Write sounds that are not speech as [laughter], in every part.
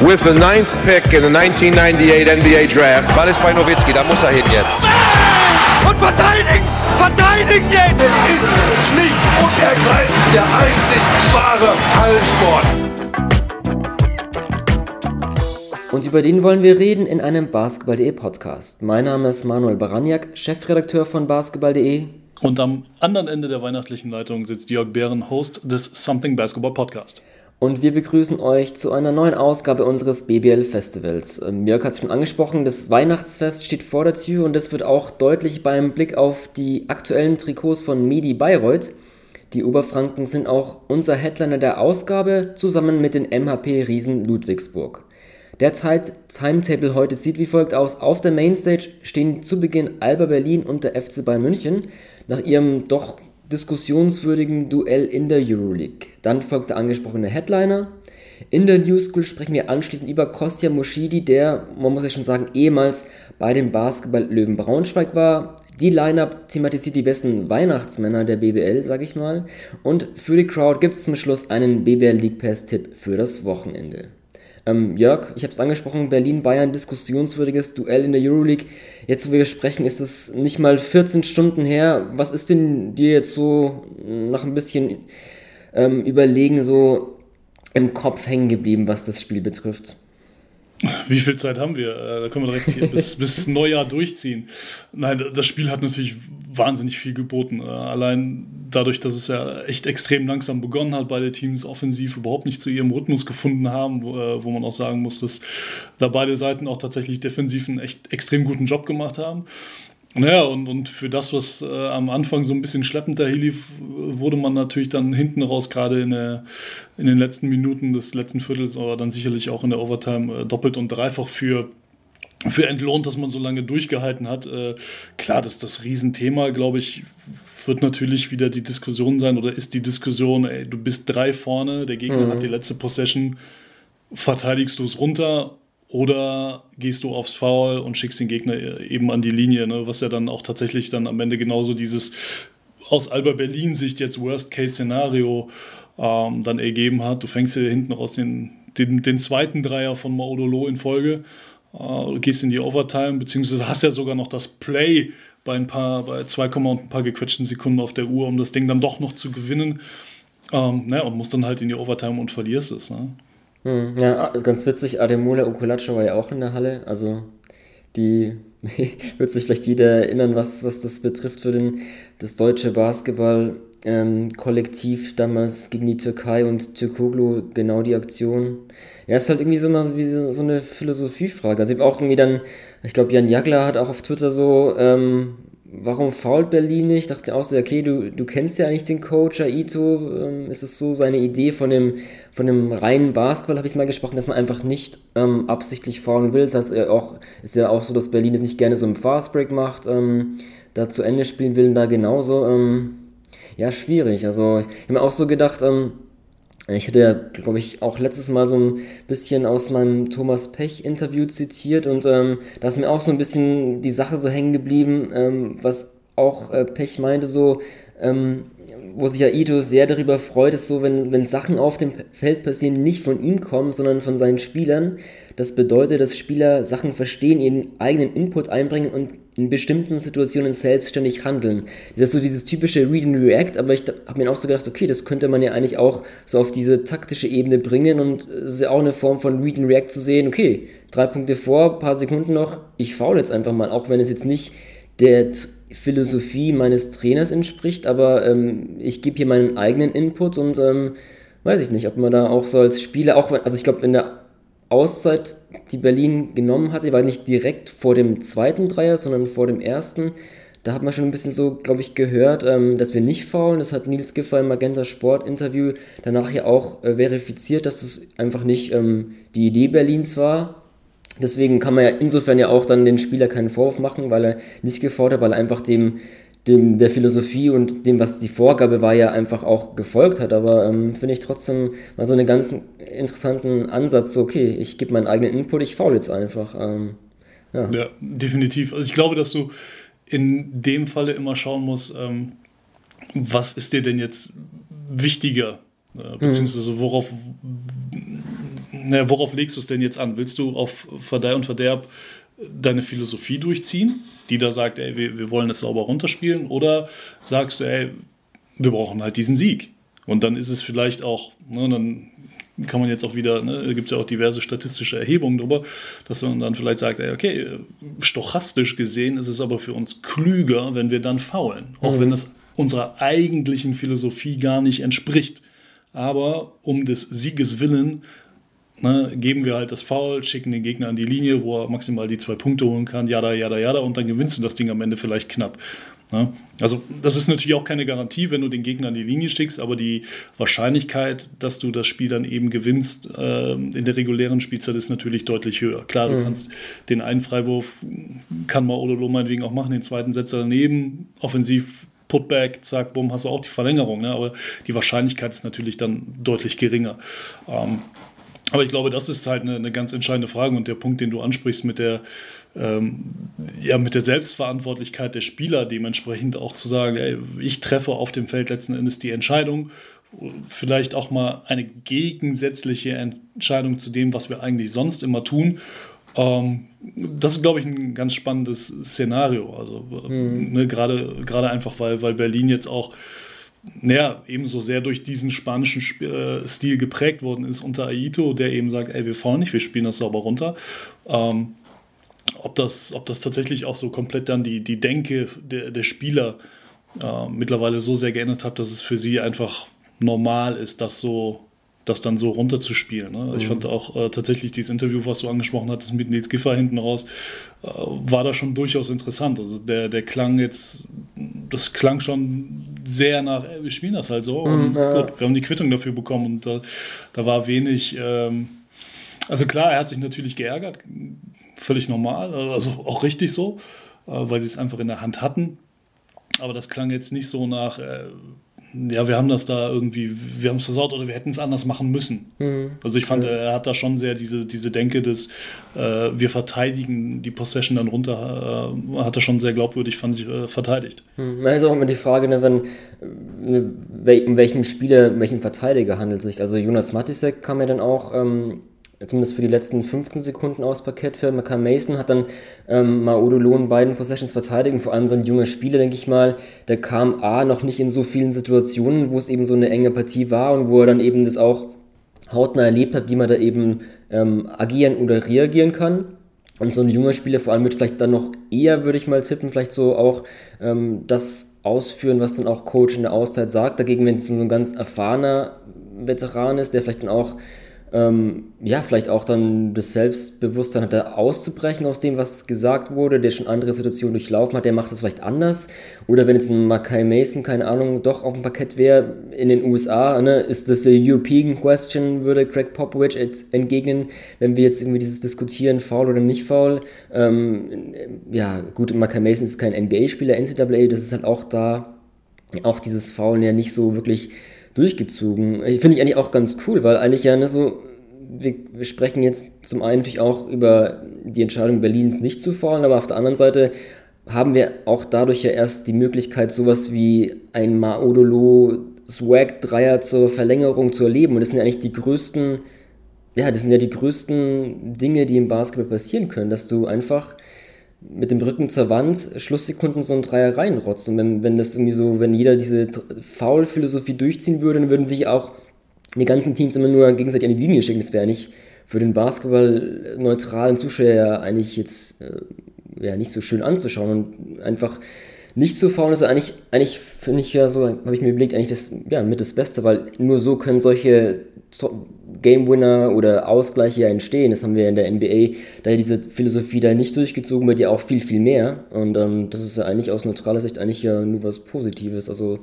with the ninth pick in the 1998 NBA Draft. Ball ist bei Nowitzki, da muss er hin jetzt. Und verteidigen! Verteidigen jetzt! Es ist schlicht und ergreifend der einzig wahre Hallensport. Und über den wollen wir reden in einem Basketball.de Podcast. Mein Name ist Manuel Baraniak, Chefredakteur von Basketball.de. Und am anderen Ende der weihnachtlichen Leitung sitzt Jörg Bären, Host des Something Basketball Podcast und wir begrüßen euch zu einer neuen Ausgabe unseres BBL Festivals. Ähm, Jörg hat es schon angesprochen, das Weihnachtsfest steht vor der Tür und das wird auch deutlich beim Blick auf die aktuellen Trikots von Medi Bayreuth. Die Oberfranken sind auch unser Headliner der Ausgabe zusammen mit den MHP Riesen Ludwigsburg. Der Timetable heute sieht wie folgt aus. Auf der Mainstage stehen zu Beginn Alba Berlin und der FC Bayern München. Nach ihrem doch diskussionswürdigen Duell in der Euroleague. Dann folgt der angesprochene Headliner. In der New School sprechen wir anschließend über Kostja Moschidi, der, man muss ja schon sagen, ehemals bei den Basketball-Löwen Braunschweig war. Die Lineup thematisiert die besten Weihnachtsmänner der BBL, sag ich mal. Und für die Crowd gibt es zum Schluss einen BBL League Pass-Tipp für das Wochenende. Ähm, Jörg, ich habe es angesprochen, Berlin-Bayern, diskussionswürdiges Duell in der Euroleague. Jetzt, wo wir sprechen, ist es nicht mal 14 Stunden her. Was ist denn dir jetzt so nach ein bisschen ähm, Überlegen so im Kopf hängen geblieben, was das Spiel betrifft? Wie viel Zeit haben wir? Äh, da können wir direkt hier [laughs] bis, bis Neujahr durchziehen. Nein, das Spiel hat natürlich wahnsinnig viel geboten. Äh, allein dadurch, dass es ja echt extrem langsam begonnen hat, beide Teams offensiv überhaupt nicht zu ihrem Rhythmus gefunden haben, wo, äh, wo man auch sagen muss, dass da beide Seiten auch tatsächlich defensiv einen echt extrem guten Job gemacht haben. Naja, und, und für das, was äh, am Anfang so ein bisschen schleppend daherlief, wurde man natürlich dann hinten raus, gerade in, in den letzten Minuten des letzten Viertels, aber dann sicherlich auch in der Overtime äh, doppelt und dreifach für, für entlohnt, dass man so lange durchgehalten hat. Äh, klar, das ist das Riesenthema, glaube ich, wird natürlich wieder die Diskussion sein oder ist die Diskussion, ey, du bist drei vorne, der Gegner mhm. hat die letzte Possession, verteidigst du es runter oder gehst du aufs Foul und schickst den Gegner eben an die Linie, ne? was ja dann auch tatsächlich dann am Ende genauso dieses aus Alba Berlin-Sicht jetzt Worst-Case-Szenario ähm, dann ergeben hat. Du fängst hier hinten aus den, den, den zweiten Dreier von Maudolo in Folge, äh, gehst in die Overtime, beziehungsweise hast ja sogar noch das Play bei ein paar, bei 2, und ein paar gequetschten Sekunden auf der Uhr, um das Ding dann doch noch zu gewinnen. Ähm, ne? Und musst dann halt in die Overtime und verlierst es. Ne? Hm, ja, ganz witzig, Ademola Okulacho war ja auch in der Halle, also die [laughs] wird sich vielleicht jeder erinnern, was, was das betrifft für den, das deutsche Basketball-Kollektiv ähm, damals gegen die Türkei und Türkoglu, genau die Aktion. Ja, ist halt irgendwie so, mal so, so eine Philosophiefrage. Also ich habe auch irgendwie dann, ich glaube Jan Jagler hat auch auf Twitter so ähm, warum fault Berlin nicht? Ich dachte auch so, okay, du, du kennst ja eigentlich den Coach Aito. Ähm, ist es so seine Idee von dem, von dem reinen Basketball, habe ich mal gesprochen, dass man einfach nicht ähm, absichtlich faulen will. Das heißt, er auch, ist ja auch so, dass Berlin es nicht gerne so im Fastbreak macht, ähm, da zu Ende spielen will, da genauso. Ähm, ja, schwierig. Also, ich habe mir auch so gedacht, ähm, ich hatte ja, glaube ich, auch letztes Mal so ein bisschen aus meinem Thomas Pech-Interview zitiert und ähm, da ist mir auch so ein bisschen die Sache so hängen geblieben, ähm, was auch äh, Pech meinte, so, ähm, wo sich ja Ito sehr darüber freut, ist so, wenn, wenn Sachen auf dem Feld passieren, nicht von ihm kommen, sondern von seinen Spielern. Das bedeutet, dass Spieler Sachen verstehen, ihren eigenen Input einbringen und in bestimmten Situationen selbstständig handeln. Das ist so dieses typische Read and React, aber ich habe mir auch so gedacht, okay, das könnte man ja eigentlich auch so auf diese taktische Ebene bringen und es ist ja auch eine Form von Read and React zu sehen, okay, drei Punkte vor, paar Sekunden noch, ich faul jetzt einfach mal, auch wenn es jetzt nicht der Philosophie meines Trainers entspricht, aber ähm, ich gebe hier meinen eigenen Input und ähm, weiß ich nicht, ob man da auch so als Spieler, auch also ich glaube in der Auszeit, die Berlin genommen hatte, war nicht direkt vor dem zweiten Dreier, sondern vor dem ersten. Da hat man schon ein bisschen so, glaube ich, gehört, ähm, dass wir nicht faulen. Das hat Nils Giffer im Magenta Sport Interview danach ja auch äh, verifiziert, dass es einfach nicht ähm, die Idee Berlins war. Deswegen kann man ja insofern ja auch dann den Spieler keinen Vorwurf machen, weil er nicht gefordert, weil er einfach dem dem, der Philosophie und dem, was die Vorgabe war, ja einfach auch gefolgt hat. Aber ähm, finde ich trotzdem mal so einen ganz interessanten Ansatz, so, okay, ich gebe meinen eigenen Input, ich faul jetzt einfach. Ähm, ja. ja. definitiv. Also ich glaube, dass du in dem Falle immer schauen musst, ähm, was ist dir denn jetzt wichtiger? Äh, beziehungsweise worauf na, worauf legst du es denn jetzt an? Willst du auf Verdeih und Verderb deine Philosophie durchziehen, die da sagt, ey, wir, wir wollen es sauber runterspielen? Oder sagst du, ey, wir brauchen halt diesen Sieg? Und dann ist es vielleicht auch, ne, dann kann man jetzt auch wieder, ne, da gibt es ja auch diverse statistische Erhebungen darüber, dass man dann vielleicht sagt, ey, okay, stochastisch gesehen ist es aber für uns klüger, wenn wir dann faulen. Auch mhm. wenn das unserer eigentlichen Philosophie gar nicht entspricht. Aber um des Sieges willen ne, geben wir halt das Foul, schicken den Gegner an die Linie, wo er maximal die zwei Punkte holen kann, jada, jada, jada, und dann gewinnst du das Ding am Ende vielleicht knapp. Ne? Also das ist natürlich auch keine Garantie, wenn du den Gegner an die Linie schickst, aber die Wahrscheinlichkeit, dass du das Spiel dann eben gewinnst äh, in der regulären Spielzeit ist natürlich deutlich höher. Klar, du mhm. kannst den einen Freiwurf, kann mal Odolo meinetwegen auch machen, den zweiten Setzer daneben, offensiv Putback, zack, bumm, hast du auch die Verlängerung. Ne? Aber die Wahrscheinlichkeit ist natürlich dann deutlich geringer. Ähm, aber ich glaube, das ist halt eine, eine, ganz entscheidende Frage und der Punkt, den du ansprichst mit der, ähm, ja, mit der Selbstverantwortlichkeit der Spieler, dementsprechend auch zu sagen, ey, ich treffe auf dem Feld letzten Endes die Entscheidung, vielleicht auch mal eine gegensätzliche Entscheidung zu dem, was wir eigentlich sonst immer tun. Ähm, das ist, glaube ich, ein ganz spannendes Szenario. Also mhm. ne, gerade, einfach, weil, weil Berlin jetzt auch naja, ebenso sehr durch diesen spanischen Sp äh, Stil geprägt worden ist unter Aito, der eben sagt, ey, wir fahren nicht, wir spielen das sauber runter. Ähm, ob, das, ob das tatsächlich auch so komplett dann die, die Denke der, der Spieler äh, mittlerweile so sehr geändert hat, dass es für sie einfach normal ist, das so das dann so runterzuspielen. Ne? Mhm. Ich fand auch äh, tatsächlich dieses Interview, was du angesprochen hattest mit Nils Giffer hinten raus, äh, war da schon durchaus interessant. Also der, der klang jetzt, das klang schon sehr nach, ey, wir spielen das halt so mhm, und ja. gut, wir haben die Quittung dafür bekommen und da, da war wenig, ähm, also klar, er hat sich natürlich geärgert, völlig normal, also auch richtig so, äh, weil sie es einfach in der Hand hatten. Aber das klang jetzt nicht so nach, äh, ja, wir haben das da irgendwie, wir haben es versaut oder wir hätten es anders machen müssen. Mhm. Also ich fand, mhm. er hat da schon sehr diese, diese Denke des, äh, wir verteidigen die Possession dann runter, äh, hat er schon sehr glaubwürdig, fand ich, äh, verteidigt. Mhm. ist auch immer die Frage, ne, wenn, äh, um welchen Spieler, um welchen Verteidiger handelt es sich. Also Jonas Matisek kam ja dann auch ähm, zumindest für die letzten 15 Sekunden aus Parkett für Macan Mason, hat dann ähm, Maudolo in beiden Possessions verteidigt vor allem so ein junger Spieler, denke ich mal, der kam A, noch nicht in so vielen Situationen, wo es eben so eine enge Partie war und wo er dann eben das auch hautnah erlebt hat, wie man da eben ähm, agieren oder reagieren kann. Und so ein junger Spieler vor allem wird vielleicht dann noch eher, würde ich mal tippen, vielleicht so auch ähm, das ausführen, was dann auch Coach in der Auszeit sagt. Dagegen, wenn es so ein ganz erfahrener Veteran ist, der vielleicht dann auch ähm, ja, vielleicht auch dann das Selbstbewusstsein hat, da auszubrechen aus dem, was gesagt wurde, der schon andere Situationen durchlaufen hat, der macht das vielleicht anders. Oder wenn jetzt ein Mackay Mason, keine Ahnung, doch auf dem Parkett wäre in den USA, ne, ist das eine European Question, würde Craig Popovich jetzt entgegnen, wenn wir jetzt irgendwie dieses diskutieren, faul oder nicht faul. Ähm, ja, gut, Mackay Mason ist kein NBA-Spieler, NCAA, das ist halt auch da, auch dieses Faulen ja nicht so wirklich durchgezogen. Finde ich eigentlich auch ganz cool, weil eigentlich ja ne, so, wir, wir, sprechen jetzt zum einen natürlich auch über die Entscheidung Berlins nicht zu fahren, aber auf der anderen Seite haben wir auch dadurch ja erst die Möglichkeit, sowas wie ein Maodolo Swag-Dreier zur Verlängerung zu erleben. Und das sind ja eigentlich die größten, ja, das sind ja die größten Dinge, die im Basketball passieren können, dass du einfach mit dem Rücken zur Wand Schlusssekunden so ein Dreier reinrotzt. Und wenn, wenn das irgendwie so, wenn jeder diese Foul-Philosophie durchziehen würde, dann würden sich auch die ganzen Teams immer nur gegenseitig an die Linie schicken. Das wäre nicht für den Basketball neutralen Zuschauer eigentlich jetzt äh, ja, nicht so schön anzuschauen und einfach nicht zu faulen ist eigentlich, eigentlich finde ich ja so, habe ich mir überlegt, eigentlich das ja, mit das Beste, weil nur so können solche Game Winner oder Ausgleiche ja entstehen. Das haben wir in der NBA, da diese Philosophie da nicht durchgezogen wird, ja auch viel, viel mehr. Und ähm, das ist ja eigentlich aus neutraler Sicht eigentlich ja nur was Positives. Also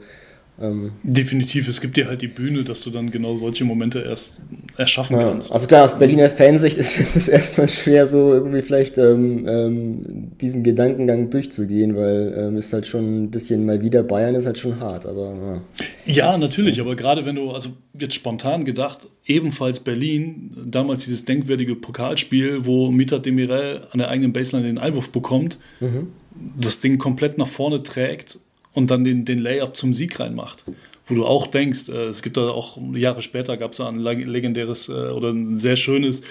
ähm, Definitiv, es gibt dir halt die Bühne, dass du dann genau solche Momente erst erschaffen ja, kannst. Also klar, aus Berliner Fansicht ist [laughs] es erstmal schwer, so irgendwie vielleicht ähm, ähm, diesen Gedankengang durchzugehen, weil ähm, ist halt schon ein bisschen mal wieder Bayern ist halt schon hart, aber ja. ja natürlich, aber gerade wenn du, also jetzt spontan gedacht, ebenfalls Berlin, damals dieses denkwürdige Pokalspiel, wo Mita Demirel an der eigenen Baseline den Einwurf bekommt, mhm. das Ding komplett nach vorne trägt und dann den, den Layup zum Sieg reinmacht. wo du auch denkst, äh, es gibt da auch Jahre später gab es ein legendäres äh, oder ein sehr schönes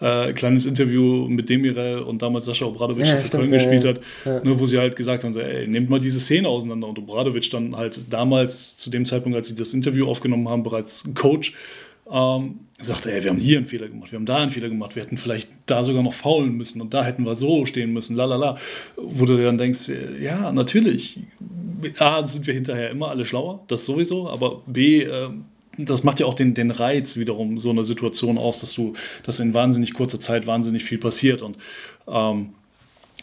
äh, kleines Interview mit Demirel und damals Sascha Obradovic ja, für Köln ja, gespielt hat, ja. ne, wo sie halt gesagt haben, so, ey, nehmt mal diese Szene auseinander und Obradovic dann halt damals zu dem Zeitpunkt, als sie das Interview aufgenommen haben, bereits Coach ähm, sagte, ey, wir haben hier einen Fehler gemacht, wir haben da einen Fehler gemacht, wir hätten vielleicht da sogar noch faulen müssen und da hätten wir so stehen müssen, lalala. Wo du dann denkst, ja, natürlich, A, sind wir hinterher immer alle schlauer, das sowieso, aber B, äh, das macht ja auch den, den Reiz wiederum so eine Situation aus, dass du, dass in wahnsinnig kurzer Zeit wahnsinnig viel passiert und ähm,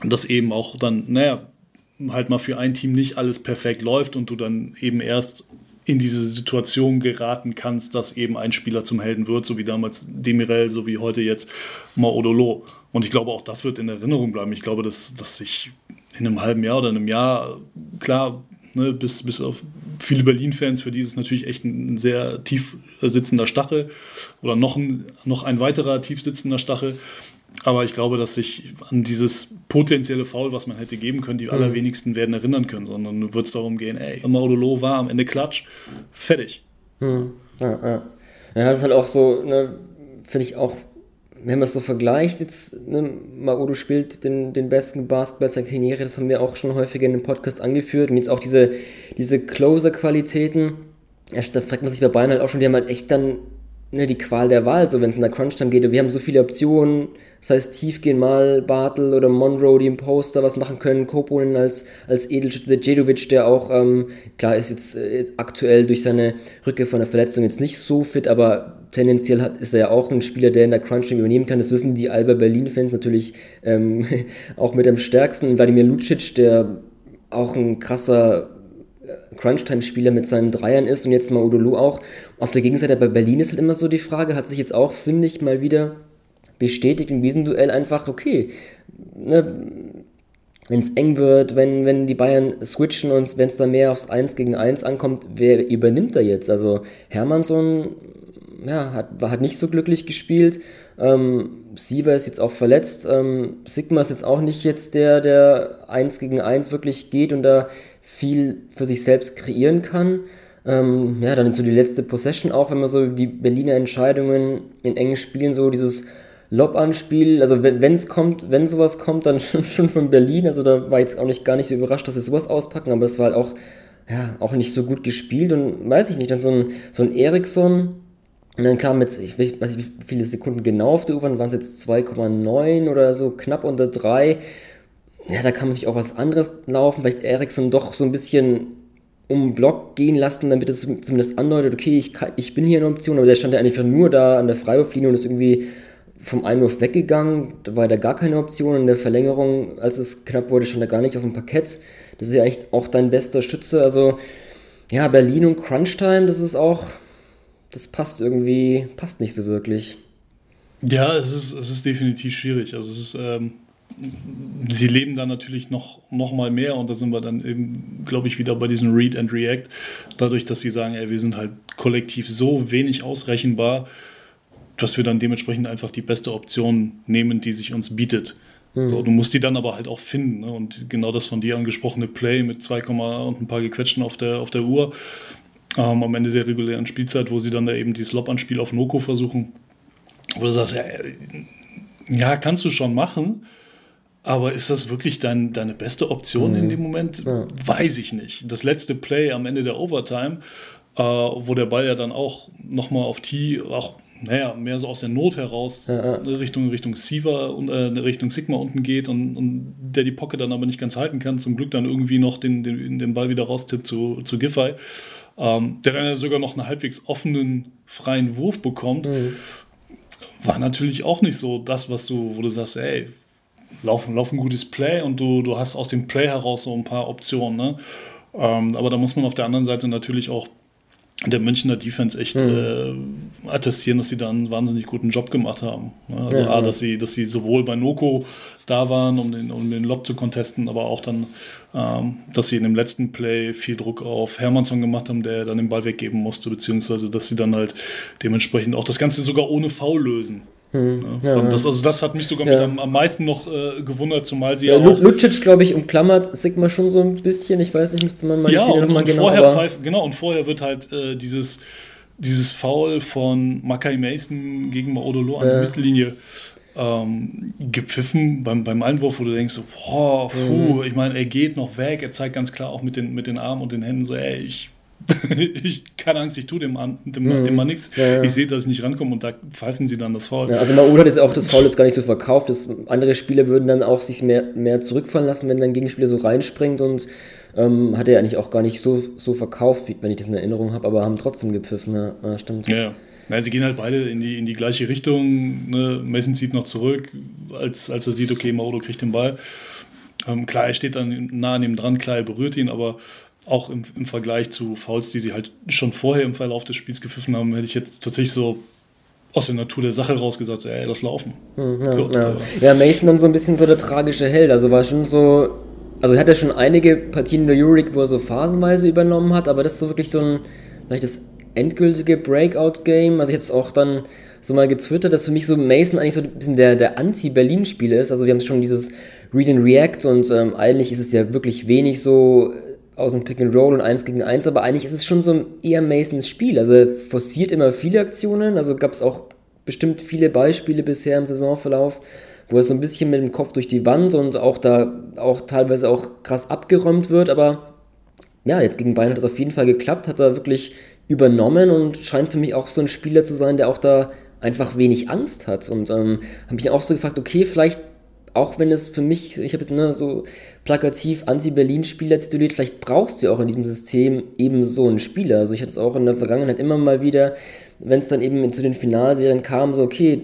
das eben auch dann, naja, halt mal für ein Team nicht alles perfekt läuft und du dann eben erst in diese Situation geraten kannst, dass eben ein Spieler zum Helden wird, so wie damals Demirel, so wie heute jetzt Maodolo. Und ich glaube, auch das wird in Erinnerung bleiben. Ich glaube, dass, dass sich in einem halben Jahr oder einem Jahr, klar, ne, bis, bis auf viele Berlin-Fans, für die ist es natürlich echt ein sehr tief sitzender Stachel oder noch ein, noch ein weiterer tief sitzender Stachel. Aber ich glaube, dass sich an dieses potenzielle Foul, was man hätte geben können, die mhm. allerwenigsten werden erinnern können, sondern wird es darum gehen, ey, Maudolo war am Ende Klatsch, fertig. Mhm. Ja, ja. ja, das ist halt auch so, ne, finde ich auch, wenn man es so vergleicht, jetzt, ne, Maodo spielt den, den besten Basketball seiner Karriere, das haben wir auch schon häufiger in dem Podcast angeführt und jetzt auch diese, diese Closer-Qualitäten, ja, da fragt man sich bei Bayern halt auch schon, die haben halt echt dann ne, die Qual der Wahl, so wenn es in der Crunch-Time geht. Und wir haben so viele Optionen, das heißt Tiefgehen mal Bartel oder Monroe, die im Poster was machen können, Koponen als, als Edelschütze, Jedovic, der auch, ähm, klar ist jetzt, äh, aktuell durch seine Rückkehr von der Verletzung jetzt nicht so fit, aber tendenziell hat, ist er ja auch ein Spieler, der in der Crunch-Time übernehmen kann. Das wissen die Alba Berlin-Fans natürlich ähm, [laughs] auch mit am stärksten. Wladimir Lucic, der auch ein krasser Crunch-Time-Spieler mit seinen Dreiern ist und jetzt mal Udolu auch. Auf der Gegenseite bei Berlin ist halt immer so die Frage, hat sich jetzt auch, finde ich, mal wieder bestätigt in diesem Duell einfach, okay, ne, wenn es eng wird, wenn, wenn die Bayern switchen und wenn es dann mehr aufs 1 gegen 1 ankommt, wer übernimmt da jetzt? Also Hermannsson ja, hat, hat nicht so glücklich gespielt. Ähm, Siever ist jetzt auch verletzt. Ähm, Sigma ist jetzt auch nicht jetzt der, der 1 gegen 1 wirklich geht und da viel für sich selbst kreieren kann. Ähm, ja, dann so die letzte Possession auch, wenn man so die Berliner Entscheidungen in engen Spielen, so dieses Lob-Anspiel, also wenn es kommt, wenn sowas kommt, dann [laughs] schon, von Berlin, also da war jetzt auch nicht gar nicht so überrascht, dass sie sowas auspacken, aber das war halt auch, ja, auch nicht so gut gespielt und weiß ich nicht, dann so ein, so ein Eriksson, und dann klar mit, ich weiß nicht, wie viele Sekunden genau auf der U-Bahn, waren es jetzt 2,9 oder so, knapp unter 3, ja, da kann man sich auch was anderes laufen, vielleicht Ericsson doch so ein bisschen um den Block gehen lassen, damit es zumindest andeutet, okay, ich, kann, ich bin hier eine Option, aber der stand ja eigentlich nur da an der Freiwurflinie und ist irgendwie vom Einwurf weggegangen, da war da gar keine Option. In der Verlängerung, als es knapp wurde, stand er gar nicht auf dem Parkett. Das ist ja eigentlich auch dein bester Schütze. Also, ja, Berlin und Crunchtime, das ist auch, das passt irgendwie, passt nicht so wirklich. Ja, es ist, es ist definitiv schwierig. Also, es ist, ähm, sie leben da natürlich noch, noch mal mehr und da sind wir dann eben, glaube ich, wieder bei diesem Read and React. Dadurch, dass sie sagen, ey, wir sind halt kollektiv so wenig ausrechenbar, dass wir dann dementsprechend einfach die beste Option nehmen, die sich uns bietet. Mhm. So, du musst die dann aber halt auch finden. Ne? Und genau das von dir angesprochene Play mit 2, und ein paar gequetschten auf der, auf der Uhr ähm, am Ende der regulären Spielzeit, wo sie dann da eben dieses Lob-Anspiel auf Noko versuchen, wo du sagst, ja, ja, kannst du schon machen, aber ist das wirklich dein, deine beste Option mhm. in dem Moment? Ja. Weiß ich nicht. Das letzte Play am Ende der Overtime, äh, wo der Ball ja dann auch nochmal auf T, auch naja, mehr so aus der Not heraus ja, ja. Richtung, Richtung Siva und äh, Richtung Sigma unten geht und, und der die Pocket dann aber nicht ganz halten kann, zum Glück dann irgendwie noch den, den, den Ball wieder raustippt zu, zu Giffey, ähm, der dann ja sogar noch einen halbwegs offenen, freien Wurf bekommt. Mhm. War natürlich auch nicht so das, was du, wo du sagst, ey, lauf, lauf ein gutes Play und du, du hast aus dem Play heraus so ein paar Optionen. Ne? Ähm, aber da muss man auf der anderen Seite natürlich auch der Münchner Defense echt mhm. äh, attestieren, dass sie da einen wahnsinnig guten Job gemacht haben. Ne? Also ja, A, dass sie, dass sie sowohl bei Noko da waren, um den, um den Lob zu contesten, aber auch dann, ähm, dass sie in dem letzten Play viel Druck auf Hermannsson gemacht haben, der dann den Ball weggeben musste, beziehungsweise dass sie dann halt dementsprechend auch das Ganze sogar ohne Foul lösen. Hm, ja, das, also das hat mich sogar ja. am, am, meisten noch äh, gewundert, zumal sie ja, ja. Lucic, glaube ich, umklammert Sigma schon so ein bisschen. Ich weiß nicht, müsste man mal ja, und, nochmal genau... Vorher pfeift, genau, und vorher wird halt äh, dieses, dieses Foul von Makai Mason gegen Maodolo an der Mittellinie ähm, gepfiffen beim, beim Einwurf, wo du denkst, so, boah, puh, mhm. ich meine, er geht noch weg, er zeigt ganz klar auch mit den, mit den Armen und den Händen so, ey, ich [laughs] ich, keine Angst, ich tue dem, an, dem, mhm. dem Mann nichts. Ja, ja. Ich sehe, dass ich nicht rankomme und da pfeifen sie dann das Foul. Ja, also Maul hat jetzt auch das Foul jetzt gar nicht so verkauft. Das, andere Spieler würden dann auch sich mehr, mehr zurückfallen lassen, wenn dein Gegenspieler so reinspringt und ähm, hat er eigentlich auch gar nicht so, so verkauft, wenn ich das in Erinnerung habe, aber haben trotzdem gepfiffen. Ja, stimmt. Ja, ja. sie gehen halt beide in die, in die gleiche Richtung. Ne? Mason zieht noch zurück, als, als er sieht, okay, Mauro kriegt den Ball. Ähm, klar, er steht dann nah an ihm dran, klar, er berührt ihn, aber auch im, im Vergleich zu Fouls, die sie halt schon vorher im Verlauf des Spiels gepfiffen haben, hätte ich jetzt tatsächlich so aus der Natur der Sache rausgesagt, so, ey, lass laufen. Hm, ja, Gut, ja. ja, Mason dann so ein bisschen so der tragische Held. Also war schon so, also er hat ja schon einige Partien in der Euroleague, wo er so phasenweise übernommen hat, aber das ist so wirklich so ein, vielleicht das endgültige Breakout-Game. Also ich habe es auch dann so mal getwittert, dass für mich so Mason eigentlich so ein bisschen der, der Anti-Berlin-Spieler ist. Also wir haben schon dieses Read and React und ähm, eigentlich ist es ja wirklich wenig so aus dem Pick and Roll und 1 gegen 1, aber eigentlich ist es schon so ein eher Masons Spiel. Also er forciert immer viele Aktionen, also gab es auch bestimmt viele Beispiele bisher im Saisonverlauf, wo er so ein bisschen mit dem Kopf durch die Wand und auch da auch teilweise auch krass abgeräumt wird, aber ja, jetzt gegen Bayern hat es auf jeden Fall geklappt, hat er wirklich übernommen und scheint für mich auch so ein Spieler zu sein, der auch da einfach wenig Angst hat und ähm, habe mich auch so gefragt, okay, vielleicht auch wenn es für mich, ich habe jetzt ne, so plakativ Anti-Berlin-Spieler tituliert, vielleicht brauchst du auch in diesem System eben so einen Spieler. Also ich hatte es auch in der Vergangenheit immer mal wieder, wenn es dann eben zu den Finalserien kam, so okay,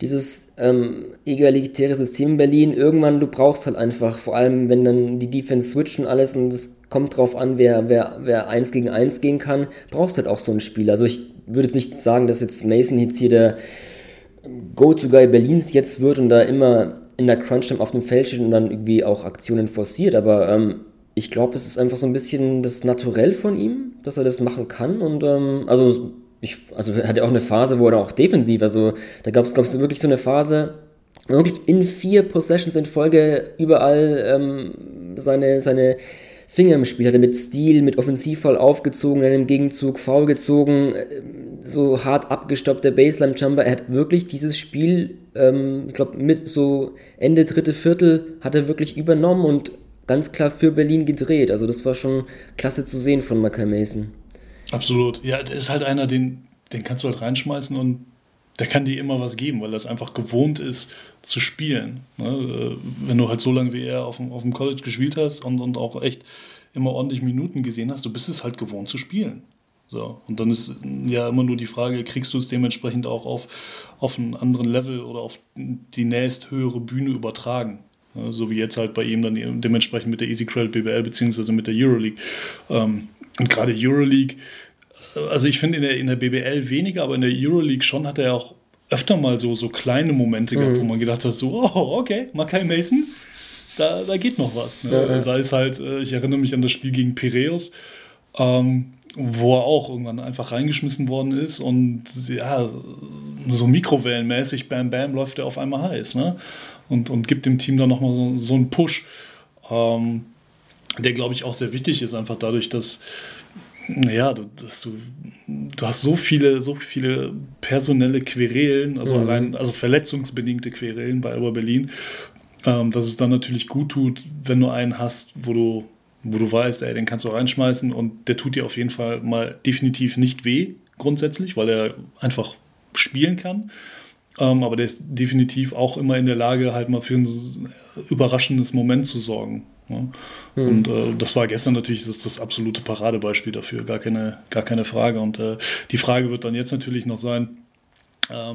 dieses ähm, egalitäre System in Berlin, irgendwann, du brauchst halt einfach, vor allem wenn dann die Defense switcht und alles und es kommt drauf an, wer, wer, wer eins gegen eins gehen kann, brauchst halt auch so einen Spieler. Also ich würde jetzt nicht sagen, dass jetzt Mason jetzt hier der Go-To-Guy Berlins jetzt wird und da immer in der Crunch-Time auf dem Feld steht und dann irgendwie auch Aktionen forciert, aber ähm, ich glaube, es ist einfach so ein bisschen das Naturell von ihm, dass er das machen kann. Und ähm, also ich, also er hatte auch eine Phase, wo er auch defensiv, also da gab es, glaube ich, wirklich so eine Phase, wirklich in vier Possessions in Folge überall ähm, seine, seine Finger im Spiel, hat er mit Stil, mit Offensivfall aufgezogen, dann im Gegenzug faul gezogen, so hart abgestoppter Baseline-Jumper. Er hat wirklich dieses Spiel, ähm, ich glaube, mit so Ende dritte Viertel hat er wirklich übernommen und ganz klar für Berlin gedreht. Also das war schon klasse zu sehen von Mackay Mason. Absolut. Ja, der ist halt einer, den, den kannst du halt reinschmeißen und der kann dir immer was geben, weil es einfach gewohnt ist zu spielen. Ne? Äh, wenn du halt so lange wie er auf dem, auf dem College gespielt hast und, und auch echt immer ordentlich Minuten gesehen hast, du bist es halt gewohnt zu spielen. So, und dann ist ja immer nur die Frage, kriegst du es dementsprechend auch auf, auf einen anderen Level oder auf die nächsthöhere Bühne übertragen? Ja, so wie jetzt halt bei ihm dann dementsprechend mit der Easy Credit BBL beziehungsweise mit der Euroleague. Ähm, und gerade Euroleague also ich finde in der, in der BBL weniger, aber in der Euroleague schon hat er auch öfter mal so, so kleine Momente gehabt, mhm. wo man gedacht hat, so, oh, okay, Makai Mason, da, da geht noch was. Ne? Ja, ja. Sei es halt, äh, ich erinnere mich an das Spiel gegen Piraeus, ähm, wo er auch irgendwann einfach reingeschmissen worden ist und ja, so mikrowellenmäßig, bam, bam, läuft er auf einmal heiß. Ne? Und, und gibt dem Team dann nochmal so, so einen Push, ähm, der, glaube ich, auch sehr wichtig ist, einfach dadurch, dass naja, dass du, du hast so viele, so viele personelle Querelen, also mhm. allein, also verletzungsbedingte Querelen bei Alba Berlin, ähm, dass es dann natürlich gut tut, wenn du einen hast, wo du, wo du weißt, ey, den kannst du reinschmeißen und der tut dir auf jeden Fall mal definitiv nicht weh, grundsätzlich, weil er einfach spielen kann. Ähm, aber der ist definitiv auch immer in der Lage, halt mal für ein überraschendes Moment zu sorgen. Ne? Mhm. Und äh, das war gestern natürlich das, das, absolute Paradebeispiel dafür, gar keine, gar keine Frage. Und äh, die Frage wird dann jetzt natürlich noch sein,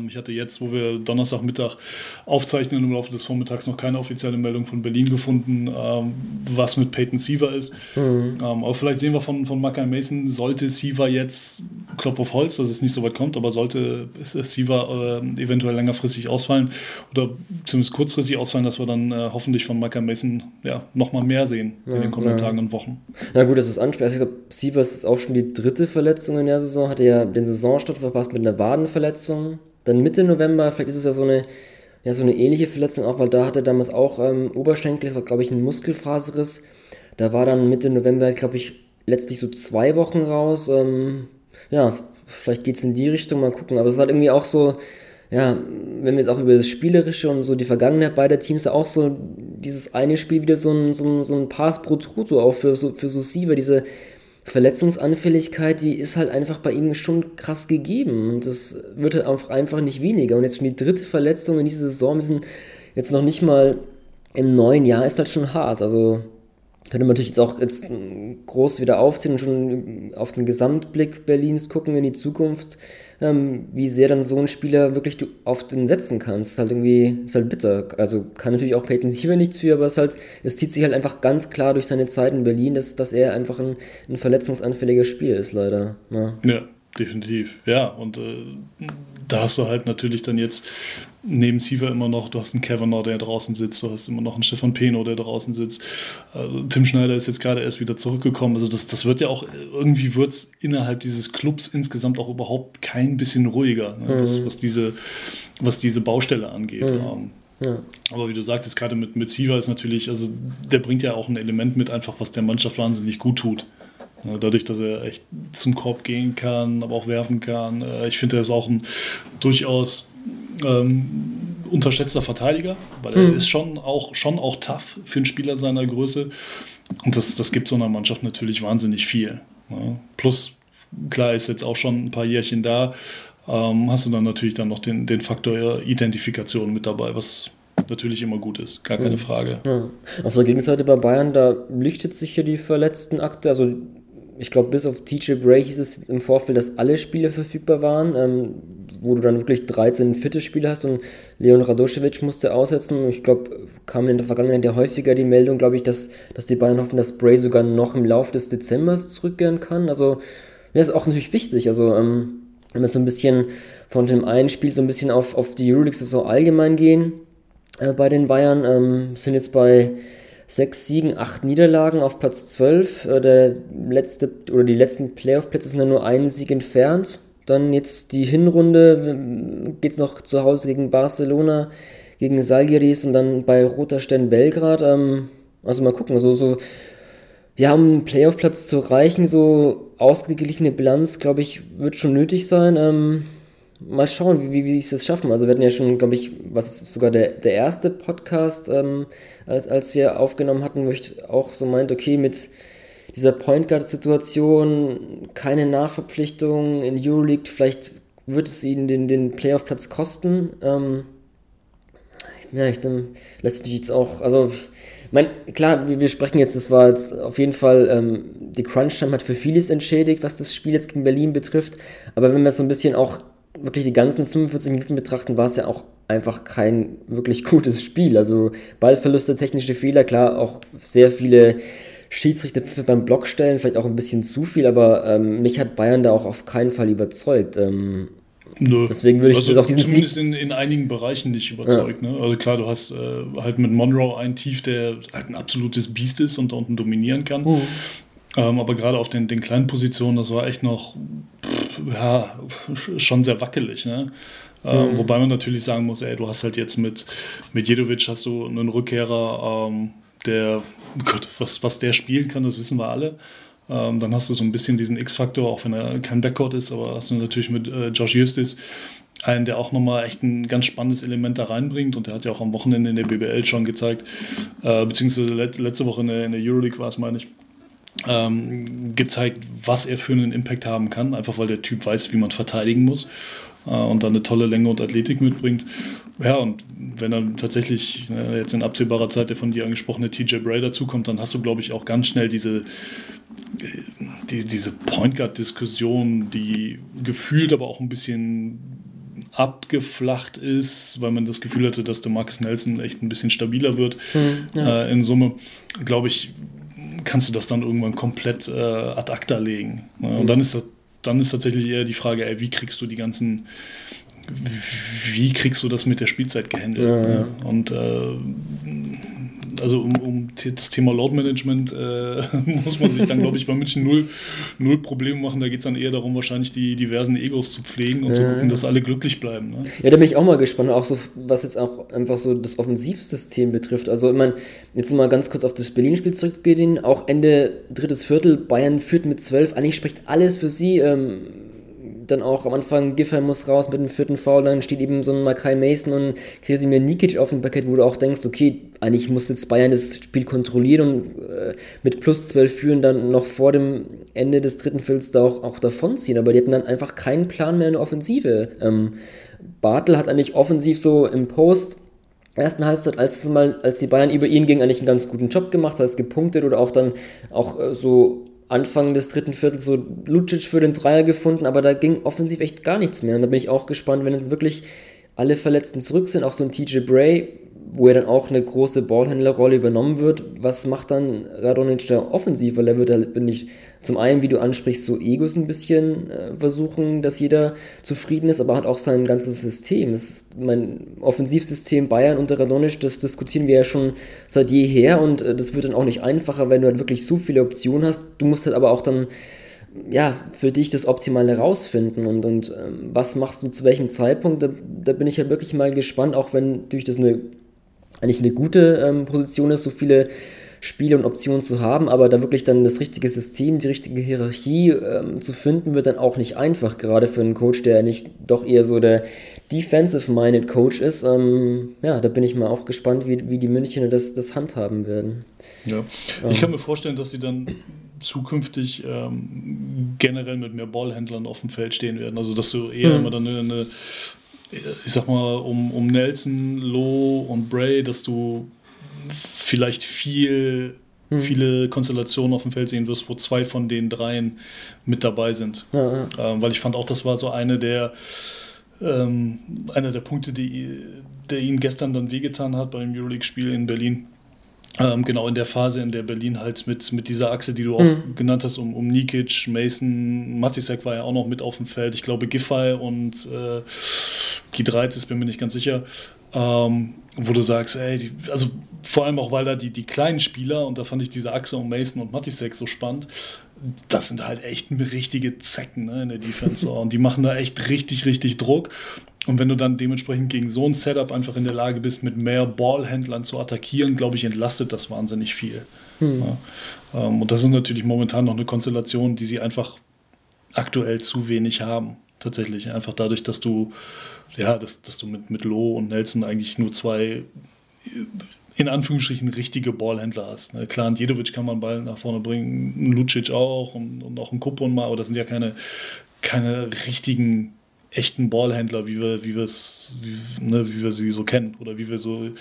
ich hatte jetzt, wo wir Donnerstagmittag aufzeichnen, im Laufe des Vormittags noch keine offizielle Meldung von Berlin gefunden, ähm, was mit Peyton Siever ist. Mhm. Ähm, aber vielleicht sehen wir von, von Mackay Mason, sollte Siever jetzt, Klopf auf Holz, dass es nicht so weit kommt, aber sollte Siever äh, eventuell längerfristig ausfallen oder zumindest kurzfristig ausfallen, dass wir dann äh, hoffentlich von Mackay Mason ja, nochmal mehr sehen ja, in den kommenden ja. Tagen und Wochen. Na gut, das ist ansprechend. Ich glaube, Sievers ist auch schon die dritte Verletzung in der Saison, hatte ja den Saisonstart verpasst mit einer Wadenverletzung. Dann Mitte November, vielleicht ist es ja so eine, ja, so eine ähnliche Verletzung auch, weil da hatte er damals auch ähm, Oberschenkel, das war glaube ich ein Muskelfaserriss. Da war dann Mitte November, glaube ich, letztlich so zwei Wochen raus. Ähm, ja, vielleicht geht es in die Richtung, mal gucken. Aber es ist halt irgendwie auch so, ja, wenn wir jetzt auch über das Spielerische und so die Vergangenheit beider Teams auch so dieses eine Spiel wieder so ein, so ein, so ein Pass pro Truto auch für so, für so Siever, diese Verletzungsanfälligkeit, die ist halt einfach bei ihm schon krass gegeben und das wird halt auch einfach nicht weniger. Und jetzt schon die dritte Verletzung in dieser Saison, wir sind jetzt noch nicht mal im neuen Jahr, ist halt schon hart. Also könnte man natürlich jetzt auch jetzt groß wieder aufziehen und schon auf den Gesamtblick Berlins gucken in die Zukunft, ähm, wie sehr dann so ein Spieler wirklich du auf den setzen kannst. Ist halt irgendwie, ist halt bitter. Also kann natürlich auch Peyton Siever nichts für, aber es halt, es zieht sich halt einfach ganz klar durch seine Zeit in Berlin, dass, dass er einfach ein, ein verletzungsanfälliger Spieler ist, leider. Ja, ja definitiv. Ja, und äh, da hast du halt natürlich dann jetzt neben Siever immer noch, du hast einen Kavanaugh, der draußen sitzt, du hast immer noch einen Stefan Peno, der draußen sitzt. Also, Tim Schneider ist jetzt gerade erst wieder zurückgekommen. Also das, das wird ja auch, irgendwie wird es innerhalb dieses Clubs insgesamt auch überhaupt kein bisschen ruhiger, ne, mhm. was, was, diese, was diese Baustelle angeht. Mhm. Ähm, ja. Aber wie du sagtest, gerade mit, mit Siva ist natürlich, also der bringt ja auch ein Element mit, einfach was der Mannschaft wahnsinnig gut tut. Dadurch, dass er echt zum Korb gehen kann, aber auch werfen kann. Äh, ich finde, er ist auch ein durchaus ähm, unterschätzter Verteidiger, weil er mhm. ist schon auch, schon auch tough für einen Spieler seiner Größe. Und das, das gibt so einer Mannschaft natürlich wahnsinnig viel. Ja. Plus, klar, ist jetzt auch schon ein paar Jährchen da, ähm, hast du dann natürlich dann noch den, den Faktor Identifikation mit dabei, was natürlich immer gut ist, gar keine mhm. Frage. Ja. Auf der Gegenseite bei Bayern, da lichtet sich hier die verletzten Akte, also ich glaube, bis auf TJ Bray hieß es im Vorfeld, dass alle Spiele verfügbar waren, ähm, wo du dann wirklich 13 fitte Spiele hast und Leon Radoschewitsch musste aussetzen. Ich glaube, kam in der Vergangenheit ja häufiger die Meldung, glaube ich, dass, dass die Bayern hoffen, dass Bray sogar noch im Laufe des Dezembers zurückkehren kann. Also, ja, ist auch natürlich wichtig. Also, ähm, wenn wir so ein bisschen von dem einen Spiel so ein bisschen auf, auf die Euroleague-Saison allgemein gehen äh, bei den Bayern, ähm, sind jetzt bei sechs Siegen, acht Niederlagen auf Platz 12. Äh, der letzte oder die letzten Playoff-Plätze sind ja nur einen Sieg entfernt. Dann jetzt die Hinrunde geht es noch zu Hause gegen Barcelona, gegen Salgiris und dann bei Roter Stern Belgrad. Ähm, also mal gucken, so, so ja, um einen Playoff-Platz zu erreichen, so ausgeglichene Bilanz, glaube ich, wird schon nötig sein. Ähm, mal schauen, wie, wie, sie es schaffen. Also wir hatten ja schon, glaube ich, was sogar der, der erste Podcast, ähm, als, als wir aufgenommen hatten, wo ich auch so meinte, okay, mit dieser Point Guard-Situation, keine Nachverpflichtung in Euroleague, vielleicht wird es ihnen den, den Playoff-Platz kosten. Ähm, ja, ich bin letztlich jetzt auch, also mein, klar, wir, wir sprechen jetzt, das war jetzt auf jeden Fall, ähm, die Crunch-Time hat für vieles entschädigt, was das Spiel jetzt gegen Berlin betrifft, aber wenn wir so ein bisschen auch wirklich die ganzen 45 Minuten betrachten, war es ja auch einfach kein wirklich gutes Spiel. Also Ballverluste, technische Fehler, klar, auch sehr viele Schiedsrichter beim Block stellen, vielleicht auch ein bisschen zu viel, aber ähm, mich hat Bayern da auch auf keinen Fall überzeugt. Ähm, Nö. Deswegen würde ich also auch diesen zumindest in, in einigen Bereichen nicht überzeugt. Ja. Ne? Also klar, du hast äh, halt mit Monroe einen Tief, der halt ein absolutes Biest ist und da unten dominieren kann. Mhm. Ähm, aber gerade auf den, den kleinen Positionen, das war echt noch pff, ja, schon sehr wackelig. Ne? Ähm, mhm. Wobei man natürlich sagen muss, ey, du hast halt jetzt mit, mit Jedovic hast du einen Rückkehrer, ähm, der, Gott, was, was der spielen kann, das wissen wir alle. Ähm, dann hast du so ein bisschen diesen X-Faktor, auch wenn er kein Backcourt ist, aber hast du natürlich mit äh, Josh Justis einen, der auch nochmal echt ein ganz spannendes Element da reinbringt und der hat ja auch am Wochenende in der BBL schon gezeigt, äh, beziehungsweise let, letzte Woche in der, in der Euroleague war es, meine ich, ähm, gezeigt, was er für einen Impact haben kann, einfach weil der Typ weiß, wie man verteidigen muss äh, und dann eine tolle Länge und Athletik mitbringt. Ja, und wenn dann tatsächlich äh, jetzt in absehbarer Zeit der von dir angesprochene TJ Bray dazukommt, dann hast du, glaube ich, auch ganz schnell diese, äh, die, diese Point Guard-Diskussion, die gefühlt aber auch ein bisschen abgeflacht ist, weil man das Gefühl hatte, dass der Marcus Nelson echt ein bisschen stabiler wird hm, ja. äh, in Summe, glaube ich, kannst du das dann irgendwann komplett äh, ad acta legen. Ne? Und mhm. dann ist das, dann ist tatsächlich eher die Frage, ey, wie kriegst du die ganzen, wie kriegst du das mit der Spielzeit gehandelt? Ja, ja. Und äh, also um, um das Thema Load Management äh, [laughs] muss man sich dann, glaube ich, bei München null, null Probleme machen. Da geht es dann eher darum, wahrscheinlich die diversen Egos zu pflegen und äh. zu gucken, dass alle glücklich bleiben. Ne? Ja, da bin ich auch mal gespannt, auch so, was jetzt auch einfach so das Offensivsystem betrifft. Also, ich meine, jetzt mal ganz kurz auf das Berlin-Spiel zurückgehen. Auch Ende drittes Viertel, Bayern führt mit zwölf. Eigentlich spricht alles für sie. Ähm, dann auch am Anfang Giffey muss raus mit dem vierten Foul, dann steht eben so ein Makai Mason und Kresimir Nikic auf dem Parkett, wo du auch denkst, okay, eigentlich muss jetzt Bayern das Spiel kontrollieren und äh, mit plus 12 führen dann noch vor dem Ende des dritten Viertels da auch, auch davonziehen, aber die hatten dann einfach keinen Plan mehr in der Offensive. Ähm, Bartel hat eigentlich offensiv so im Post ersten Halbzeit, als, mal, als die Bayern über ihn ging, eigentlich einen ganz guten Job gemacht, das heißt gepunktet oder auch dann auch äh, so Anfang des dritten Viertels so Lucic für den Dreier gefunden, aber da ging offensiv echt gar nichts mehr. Und da bin ich auch gespannt, wenn jetzt wirklich alle Verletzten zurück sind, auch so ein TJ Bray, wo er dann auch eine große Ballhändlerrolle übernommen wird. Was macht dann Radonic da offensiv? Weil er wird da, bin ich, zum einen, wie du ansprichst, so Egos ein bisschen äh, versuchen, dass jeder zufrieden ist, aber hat auch sein ganzes System. Das mein Offensivsystem Bayern unter Radonic, das diskutieren wir ja schon seit jeher und äh, das wird dann auch nicht einfacher, wenn du halt wirklich so viele Optionen hast. Du musst halt aber auch dann ja, für dich das Optimale rausfinden und, und ähm, was machst du zu welchem Zeitpunkt, da, da bin ich ja wirklich mal gespannt, auch wenn durch das eine eigentlich eine gute ähm, Position ist, so viele Spiele und Optionen zu haben, aber da wirklich dann das richtige System, die richtige Hierarchie ähm, zu finden, wird dann auch nicht einfach, gerade für einen Coach, der nicht doch eher so der defensive-minded Coach ist. Ähm, ja, da bin ich mal auch gespannt, wie, wie die Münchner das, das handhaben werden. Ja, ich kann mir vorstellen, dass sie dann zukünftig ähm, generell mit mehr Ballhändlern auf dem Feld stehen werden. Also dass du eher mhm. immer dann eine, eine ich sag mal, um, um Nelson, Lowe und Bray, dass du vielleicht viel, hm. viele Konstellationen auf dem Feld sehen wirst, wo zwei von den dreien mit dabei sind. Ja, ja. Ähm, weil ich fand auch, das war so eine der, ähm, einer der Punkte, die, der ihn gestern dann wehgetan hat beim Euroleague-Spiel in Berlin. Ähm, genau in der Phase, in der Berlin halt mit, mit dieser Achse, die du auch mhm. genannt hast, um, um Nikic, Mason, Matisek war ja auch noch mit auf dem Feld. Ich glaube, Giffey und äh, Gidreitis, bin mir nicht ganz sicher. Ähm, wo du sagst, ey, die, also vor allem auch, weil da die, die kleinen Spieler, und da fand ich diese Achse um Mason und Matisek so spannend, das sind halt echt richtige Zecken ne, in der Defense. [laughs] und die machen da echt richtig, richtig Druck. Und wenn du dann dementsprechend gegen so ein Setup einfach in der Lage bist, mit mehr Ballhändlern zu attackieren, glaube ich, entlastet das wahnsinnig viel. Hm. Ja. Ähm, und das ist natürlich momentan noch eine Konstellation, die sie einfach aktuell zu wenig haben. Tatsächlich. Einfach dadurch, dass du, ja, dass, dass du mit, mit Loh und Nelson eigentlich nur zwei in Anführungsstrichen richtige Ballhändler hast. Ne? Klar, Jedovic kann man Ball nach vorne bringen, Lucic auch und, und auch ein Kupon mal, aber das sind ja keine, keine richtigen echten Ballhändler, wie wir, wie, wie, ne, wie wir sie so kennen. Oder wie wir so, wie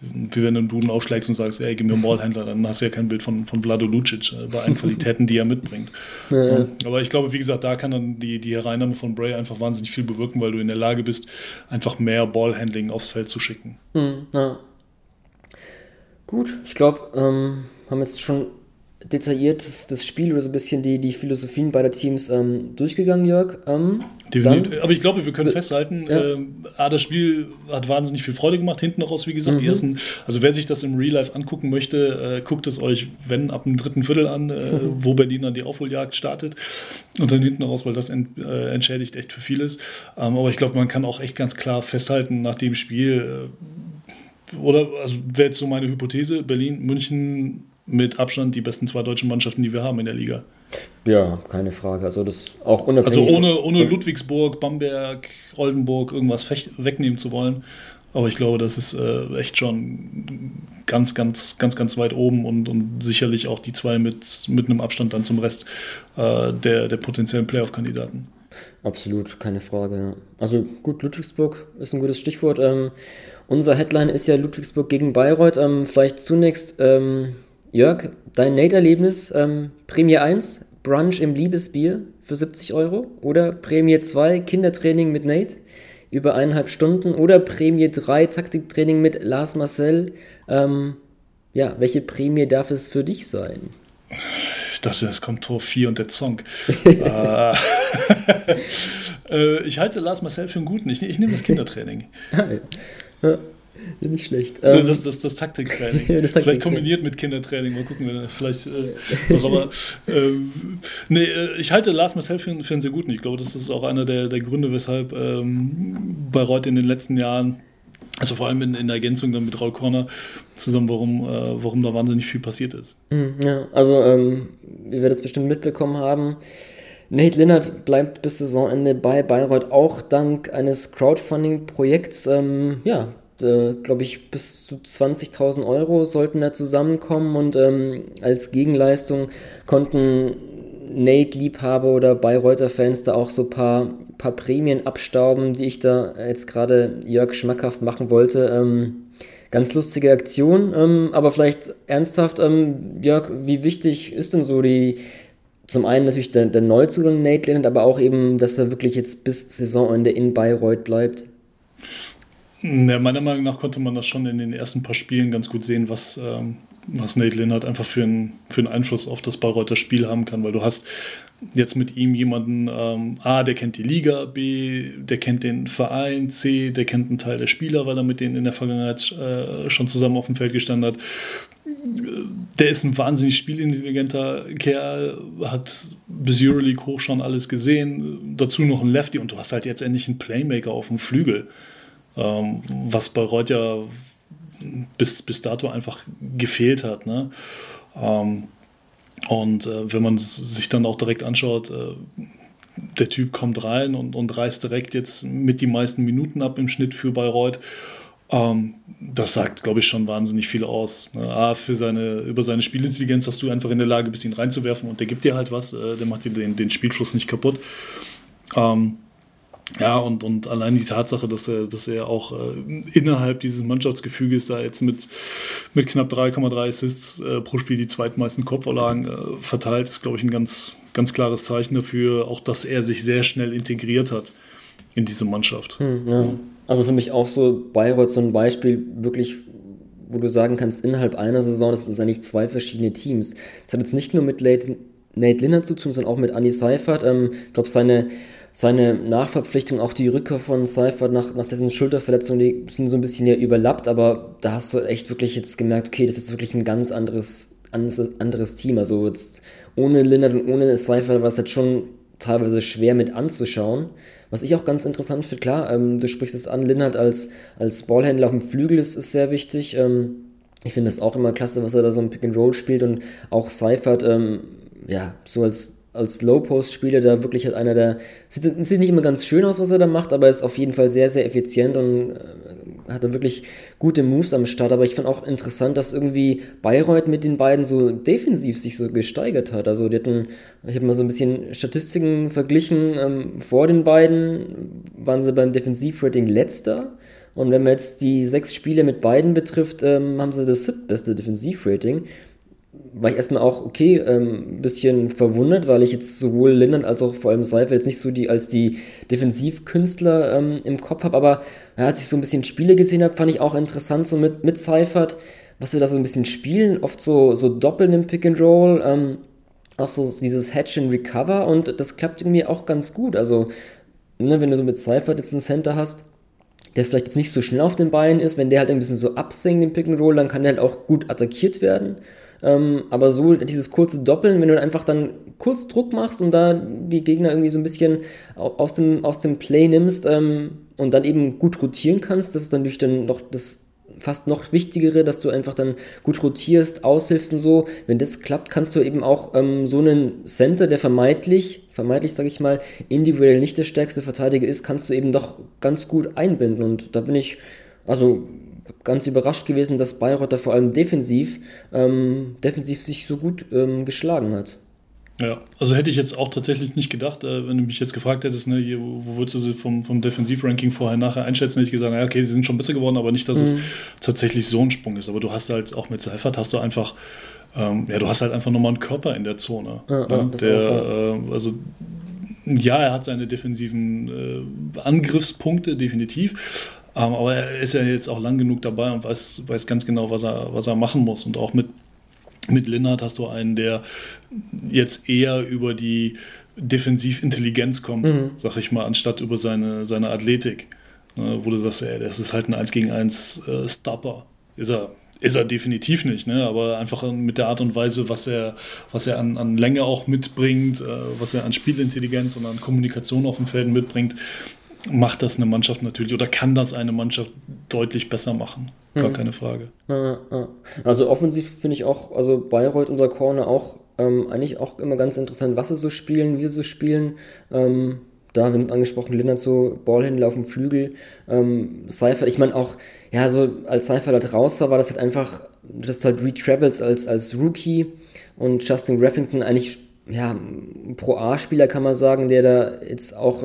wenn du einen Duden aufschlägst und sagst, ey, gib mir einen Ballhändler, dann hast du ja kein Bild von, von Vlado Lucic äh, bei allen [laughs] Qualitäten, die er mitbringt. Ja. Aber ich glaube, wie gesagt, da kann dann die, die Hereinnahme von Bray einfach wahnsinnig viel bewirken, weil du in der Lage bist, einfach mehr Ballhandling aufs Feld zu schicken. Mhm, ja. Gut, ich glaube, ähm, haben jetzt schon detailliert das Spiel oder so ein bisschen die, die Philosophien beider Teams ähm, durchgegangen, Jörg. Ähm, dann, aber ich glaube, wir können festhalten, ja. äh, das Spiel hat wahnsinnig viel Freude gemacht, hinten raus, wie gesagt, mhm. die ersten, also wer sich das im Real Life angucken möchte, äh, guckt es euch, wenn, ab dem dritten Viertel an, äh, mhm. wo Berlin dann die Aufholjagd startet und dann hinten raus, weil das ent, äh, entschädigt echt für vieles. Ähm, aber ich glaube, man kann auch echt ganz klar festhalten, nach dem Spiel, äh, oder, also wäre jetzt so meine Hypothese, Berlin, München, mit Abstand die besten zwei deutschen Mannschaften, die wir haben in der Liga. Ja, keine Frage. Also das auch unabhängig. Also ohne, ohne Ludwigsburg, Bamberg, Oldenburg irgendwas wegnehmen zu wollen. Aber ich glaube, das ist äh, echt schon ganz, ganz, ganz, ganz weit oben und, und sicherlich auch die zwei mit, mit einem Abstand dann zum Rest äh, der, der potenziellen Playoff-Kandidaten. Absolut, keine Frage. Also gut, Ludwigsburg ist ein gutes Stichwort. Ähm, unser Headline ist ja Ludwigsburg gegen Bayreuth. Ähm, vielleicht zunächst ähm, Jörg, dein Nate-Erlebnis, ähm, Prämie 1, Brunch im Liebesbier für 70 Euro oder Prämie 2, Kindertraining mit Nate über eineinhalb Stunden oder Prämie 3, Taktiktraining mit Lars Marcel. Ähm, ja, welche Prämie darf es für dich sein? Ich dachte, es kommt Tor 4 und der Song. [laughs] Äh, [laughs] äh, ich halte Lars Marcel für einen guten. Ich, ich nehme das Kindertraining. [laughs] ja. Nicht schlecht. Ähm, das, das, das Taktiktraining. [laughs] ja, das Taktik vielleicht kombiniert mit Kindertraining. Mal gucken, wenn vielleicht äh, doch, aber [laughs] ähm, nee, äh, ich halte Lars Marcel für, für einen sehr guten. Ich glaube, das ist auch einer der, der Gründe, weshalb ähm, Bayreuth in den letzten Jahren also vor allem in, in der Ergänzung dann mit Raul Corner zusammen, warum, äh, warum da wahnsinnig viel passiert ist. Mhm, ja, also ähm, wie wir das bestimmt mitbekommen haben, Nate Linnert bleibt bis Saisonende bei Bayreuth auch dank eines Crowdfunding-Projekts. Ähm, ja, äh, glaube ich, bis zu 20.000 Euro sollten da zusammenkommen und ähm, als Gegenleistung konnten Nate-Liebhaber oder Bayreuther Fans da auch so ein paar, paar Prämien abstauben, die ich da jetzt gerade Jörg schmackhaft machen wollte. Ähm, ganz lustige Aktion, ähm, aber vielleicht ernsthaft, ähm, Jörg, wie wichtig ist denn so die, zum einen natürlich der, der Neuzugang Nate Leonard, aber auch eben, dass er wirklich jetzt bis Saisonende in Bayreuth bleibt? Ja, meiner Meinung nach konnte man das schon in den ersten paar Spielen ganz gut sehen, was, ähm, was Nate Leonard einfach für einen, für einen Einfluss auf das Bayreuther Spiel haben kann, weil du hast jetzt mit ihm jemanden, ähm, A, der kennt die Liga, B, der kennt den Verein, C, der kennt einen Teil der Spieler, weil er mit denen in der Vergangenheit äh, schon zusammen auf dem Feld gestanden hat. Der ist ein wahnsinnig spielintelligenter Kerl, hat bis Euroleague hoch schon alles gesehen, dazu noch ein Lefty und du hast halt jetzt endlich einen Playmaker auf dem Flügel, ähm, was Reut ja bis, bis dato einfach gefehlt hat. Ne? Ähm, und äh, wenn man sich dann auch direkt anschaut, äh, der Typ kommt rein und, und reißt direkt jetzt mit die meisten Minuten ab im Schnitt für Bayreuth. Ähm, das sagt, glaube ich, schon wahnsinnig viel aus. Ne? A, für seine, über seine Spielintelligenz hast du einfach in der Lage, ein bisschen reinzuwerfen und der gibt dir halt was, äh, der macht dir den, den Spielfluss nicht kaputt. Ähm, ja, und, und allein die Tatsache, dass er, dass er auch äh, innerhalb dieses Mannschaftsgefüges da jetzt mit, mit knapp 3,3 Assists äh, pro Spiel die zweitmeisten Kopfvorlagen äh, verteilt, ist, glaube ich, ein ganz, ganz klares Zeichen dafür, auch dass er sich sehr schnell integriert hat in diese Mannschaft. Hm, ja. Also für mich auch so Bayreuth so ein Beispiel, wirklich wo du sagen kannst, innerhalb einer Saison, das sind eigentlich zwei verschiedene Teams. Das hat jetzt nicht nur mit Nate, Linnert zu tun, sondern auch mit Andy Seifert. Ähm, ich glaube, seine seine Nachverpflichtung, auch die Rückkehr von Seifert nach, nach dessen Schulterverletzung, die sind so ein bisschen ja überlappt, aber da hast du echt wirklich jetzt gemerkt, okay, das ist wirklich ein ganz anderes, anderes, Team. Also jetzt ohne Lindert und ohne Seifert war es jetzt schon teilweise schwer mit anzuschauen. Was ich auch ganz interessant finde, klar, ähm, du sprichst es an, Lindert als, als Ballhändler auf dem Flügel ist, ist sehr wichtig. Ähm, ich finde das auch immer klasse, was er da so im Pick and Roll spielt und auch Seifert, ähm, ja, so als als Low-Post-Spieler da wirklich halt einer der. Sieht, sieht nicht immer ganz schön aus, was er da macht, aber ist auf jeden Fall sehr, sehr effizient und äh, hat da wirklich gute Moves am Start. Aber ich fand auch interessant, dass irgendwie Bayreuth mit den beiden so defensiv sich so gesteigert hat. Also, die hatten, ich habe mal so ein bisschen Statistiken verglichen. Ähm, vor den beiden waren sie beim Defensivrating letzter. Und wenn man jetzt die sechs Spiele mit beiden betrifft, ähm, haben sie das siebtbeste Defensivrating war ich erstmal auch, okay, ein ähm, bisschen verwundert, weil ich jetzt sowohl Lindern als auch vor allem Seifer jetzt nicht so die als die Defensivkünstler ähm, im Kopf habe, aber ja, als ich so ein bisschen Spiele gesehen habe, fand ich auch interessant, so mit, mit Seifert, was sie da so ein bisschen spielen, oft so, so doppeln im Pick and Roll, ähm, auch so dieses Hatch and Recover und das klappt irgendwie auch ganz gut. Also, ne, wenn du so mit Seifert jetzt einen Center hast, der vielleicht jetzt nicht so schnell auf den Beinen ist, wenn der halt ein bisschen so absinkt im Pick and Roll, dann kann der halt auch gut attackiert werden. Ähm, aber so dieses kurze Doppeln, wenn du einfach dann kurz Druck machst und da die Gegner irgendwie so ein bisschen aus dem, aus dem Play nimmst ähm, und dann eben gut rotieren kannst, das ist dann natürlich dann noch das fast noch wichtigere, dass du einfach dann gut rotierst, aushilfst und so. Wenn das klappt, kannst du eben auch ähm, so einen Center, der vermeintlich, vermeintlich sage ich mal, individuell nicht der stärkste Verteidiger ist, kannst du eben doch ganz gut einbinden. Und da bin ich, also ganz überrascht gewesen, dass Bayreuth da vor allem defensiv, ähm, defensiv sich so gut ähm, geschlagen hat. Ja, also hätte ich jetzt auch tatsächlich nicht gedacht, äh, wenn du mich jetzt gefragt hättest, ne, hier, wo, würdest du sie vom, vom Defensivranking vorher nachher einschätzen, hätte ich gesagt, ja, okay, sie sind schon besser geworden, aber nicht, dass mhm. es tatsächlich so ein Sprung ist. Aber du hast halt auch mit Seifert hast du einfach, ähm, ja, du hast halt einfach nochmal einen Körper in der Zone. Ja, ne? der, auch, ja. äh, also ja, er hat seine defensiven äh, Angriffspunkte, definitiv. Ähm, aber er ist ja jetzt auch lang genug dabei und weiß, weiß ganz genau, was er, was er machen muss. Und auch mit, mit Linnert hast du einen, der jetzt eher über die Defensivintelligenz kommt, mhm. sag ich mal, anstatt über seine, seine Athletik. ne, wo du sagst, ey, das ist halt ein 1 gegen 1 äh, Stopper. Ist er, ist er definitiv nicht, ne? aber einfach mit der Art und Weise, was er, was er an, an Länge auch mitbringt, äh, was er an Spielintelligenz und an Kommunikation auf dem Feld mitbringt, macht das eine Mannschaft natürlich oder kann das eine Mannschaft deutlich besser machen. Gar mhm. keine Frage. Also offensiv finde ich auch, also Bayreuth, unser Corner auch ähm, eigentlich auch immer ganz interessant, was sie so spielen, wie sie so spielen. Ähm, da, wir haben es angesprochen, Lindert so Ballhändler auf dem Flügel. Ähm, Seifert, ich meine auch, ja, so als Seifert halt raus war, war das halt einfach, das ist halt Reed Travels als, als Rookie und Justin Reffington eigentlich, ja, Pro-A-Spieler kann man sagen, der da jetzt auch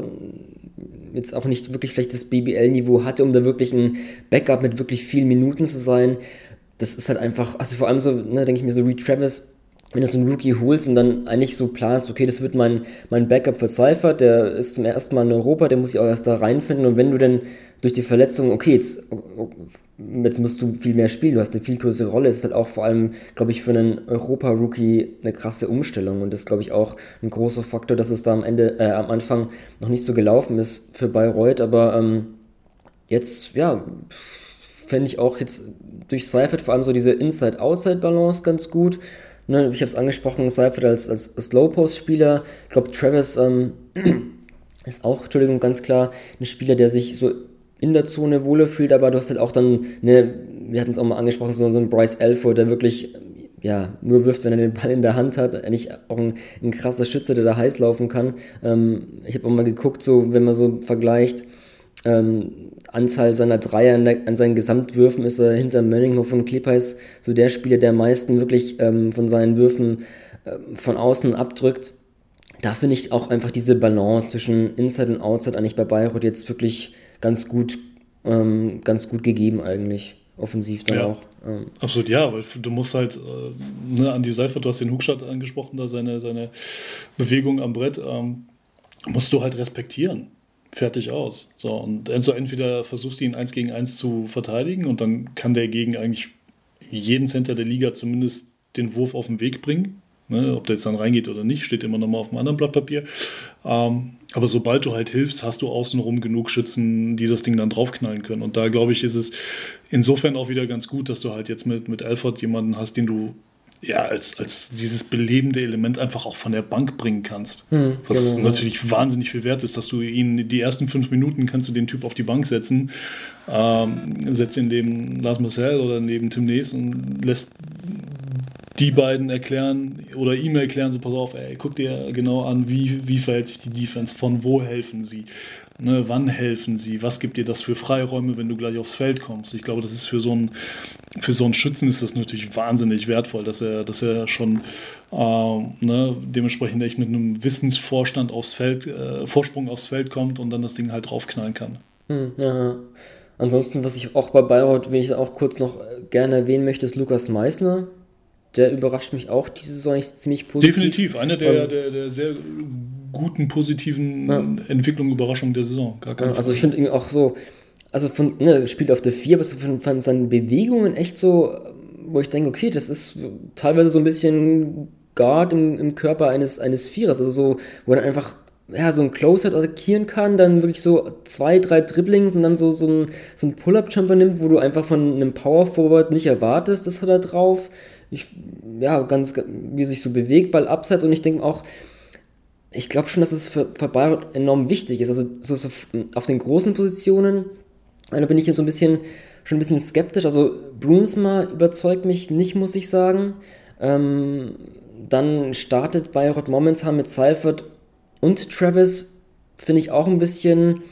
jetzt auch nicht wirklich vielleicht das BBL-Niveau hatte, um da wirklich ein Backup mit wirklich vielen Minuten zu sein. Das ist halt einfach, also vor allem so, ne, denke ich mir so, Reed Travis wenn du so einen Rookie holst und dann eigentlich so planst, okay, das wird mein, mein Backup für Cypher, der ist zum ersten Mal in Europa, der muss sich auch erst da reinfinden und wenn du dann durch die Verletzung, okay, jetzt, jetzt musst du viel mehr spielen, du hast eine viel größere Rolle, ist halt auch vor allem, glaube ich, für einen Europa-Rookie eine krasse Umstellung. Und das ist, glaube ich, auch ein großer Faktor, dass es da am Ende, äh, am Anfang noch nicht so gelaufen ist für Bayreuth, aber ähm, jetzt, ja, fände ich auch jetzt durch Seifert vor allem so diese Inside-Outside-Balance ganz gut. Ne, ich habe es angesprochen, Seifert als, als Slow-Post-Spieler. Ich glaube, Travis ähm, [clears throat] ist auch, Entschuldigung, ganz klar ein Spieler, der sich so in der Zone wohler fühlt, aber du hast halt auch dann, ne, wir hatten es auch mal angesprochen, so, ein Bryce Elford, der wirklich ja, nur wirft, wenn er den Ball in der Hand hat. Eigentlich auch ein, ein krasser Schütze, der da heiß laufen kann. Ähm, ich habe auch mal geguckt, so wenn man so vergleicht, ähm, Anzahl seiner Dreier an, der, an, seinen Gesamtwürfen ist er hinter Mönninghoff und Klippers so der Spieler, der am meisten wirklich ähm, von seinen Würfen äh, von außen abdrückt. Da finde ich auch einfach diese Balance zwischen Inside und Outside eigentlich bei Bayreuth jetzt wirklich ganz gut, ähm, ganz gut gegeben eigentlich. Offensiv dann ja, auch. Ähm. Absolut, ja, weil du musst halt äh, ne, an die Seife, du hast den Hookshot angesprochen, da seine, seine Bewegung am Brett, ähm, musst du halt respektieren fertig aus. So, und also entweder versuchst du ihn eins gegen eins zu verteidigen und dann kann der gegen eigentlich jeden Center der Liga zumindest den Wurf auf den Weg bringen. Ne, ob der jetzt dann reingeht oder nicht, steht immer nochmal auf einem anderen Blatt Papier. Ähm, aber sobald du halt hilfst, hast du außenrum genug Schützen, die das Ding dann draufknallen können. Und da glaube ich, ist es insofern auch wieder ganz gut, dass du halt jetzt mit, mit Alfred jemanden hast, den du ja, als, als dieses belebende Element einfach auch von der Bank bringen kannst. Hm, was genau, natürlich ja. wahnsinnig viel wert ist, dass du ihn die ersten fünf Minuten kannst du den Typ auf die Bank setzen, ähm, setzt ihn neben Lars Marcel oder neben Tim Nees und lässt die beiden erklären oder ihm erklären, so pass auf, ey, guck dir genau an, wie, wie verhält sich die Defense, von wo helfen sie. Ne, wann helfen sie? Was gibt dir das für Freiräume, wenn du gleich aufs Feld kommst? Ich glaube, das ist für so einen, für so einen Schützen ist das natürlich wahnsinnig wertvoll, dass er, dass er schon äh, ne, dementsprechend echt mit einem Wissensvorstand aufs Feld, äh, Vorsprung aufs Feld kommt und dann das Ding halt draufknallen kann. Hm, ja. Ansonsten, was ich auch bei Bayreuth, wenn ich auch kurz noch gerne erwähnen möchte, ist Lukas Meissner. Der überrascht mich auch diese Saison ziemlich positiv. Definitiv, einer der, der, der sehr guten, positiven ja. Entwicklungen, Überraschungen der Saison. Ja, also ich finde irgendwie auch so, also von, ne, spielt auf der 4, aber so von, von seinen Bewegungen echt so, wo ich denke, okay, das ist teilweise so ein bisschen Guard im, im Körper eines, eines Vierers, also so, wo er einfach ja, so ein Closer attackieren kann, dann wirklich so zwei, drei Dribblings und dann so, so ein, so ein Pull-Up-Jumper nimmt, wo du einfach von einem Power-Forward nicht erwartest, das hat er drauf. Ich, ja, ganz, wie sich so bewegt, Ball abseits und ich denke auch, ich glaube schon, dass es für, für Bayreuth enorm wichtig ist. Also so, so auf den großen Positionen, da bin ich jetzt so ein bisschen schon ein bisschen skeptisch. Also Brunsma überzeugt mich nicht, muss ich sagen. Ähm, dann startet Bayreuth momentan mit Seifert und Travis, finde ich auch ein bisschen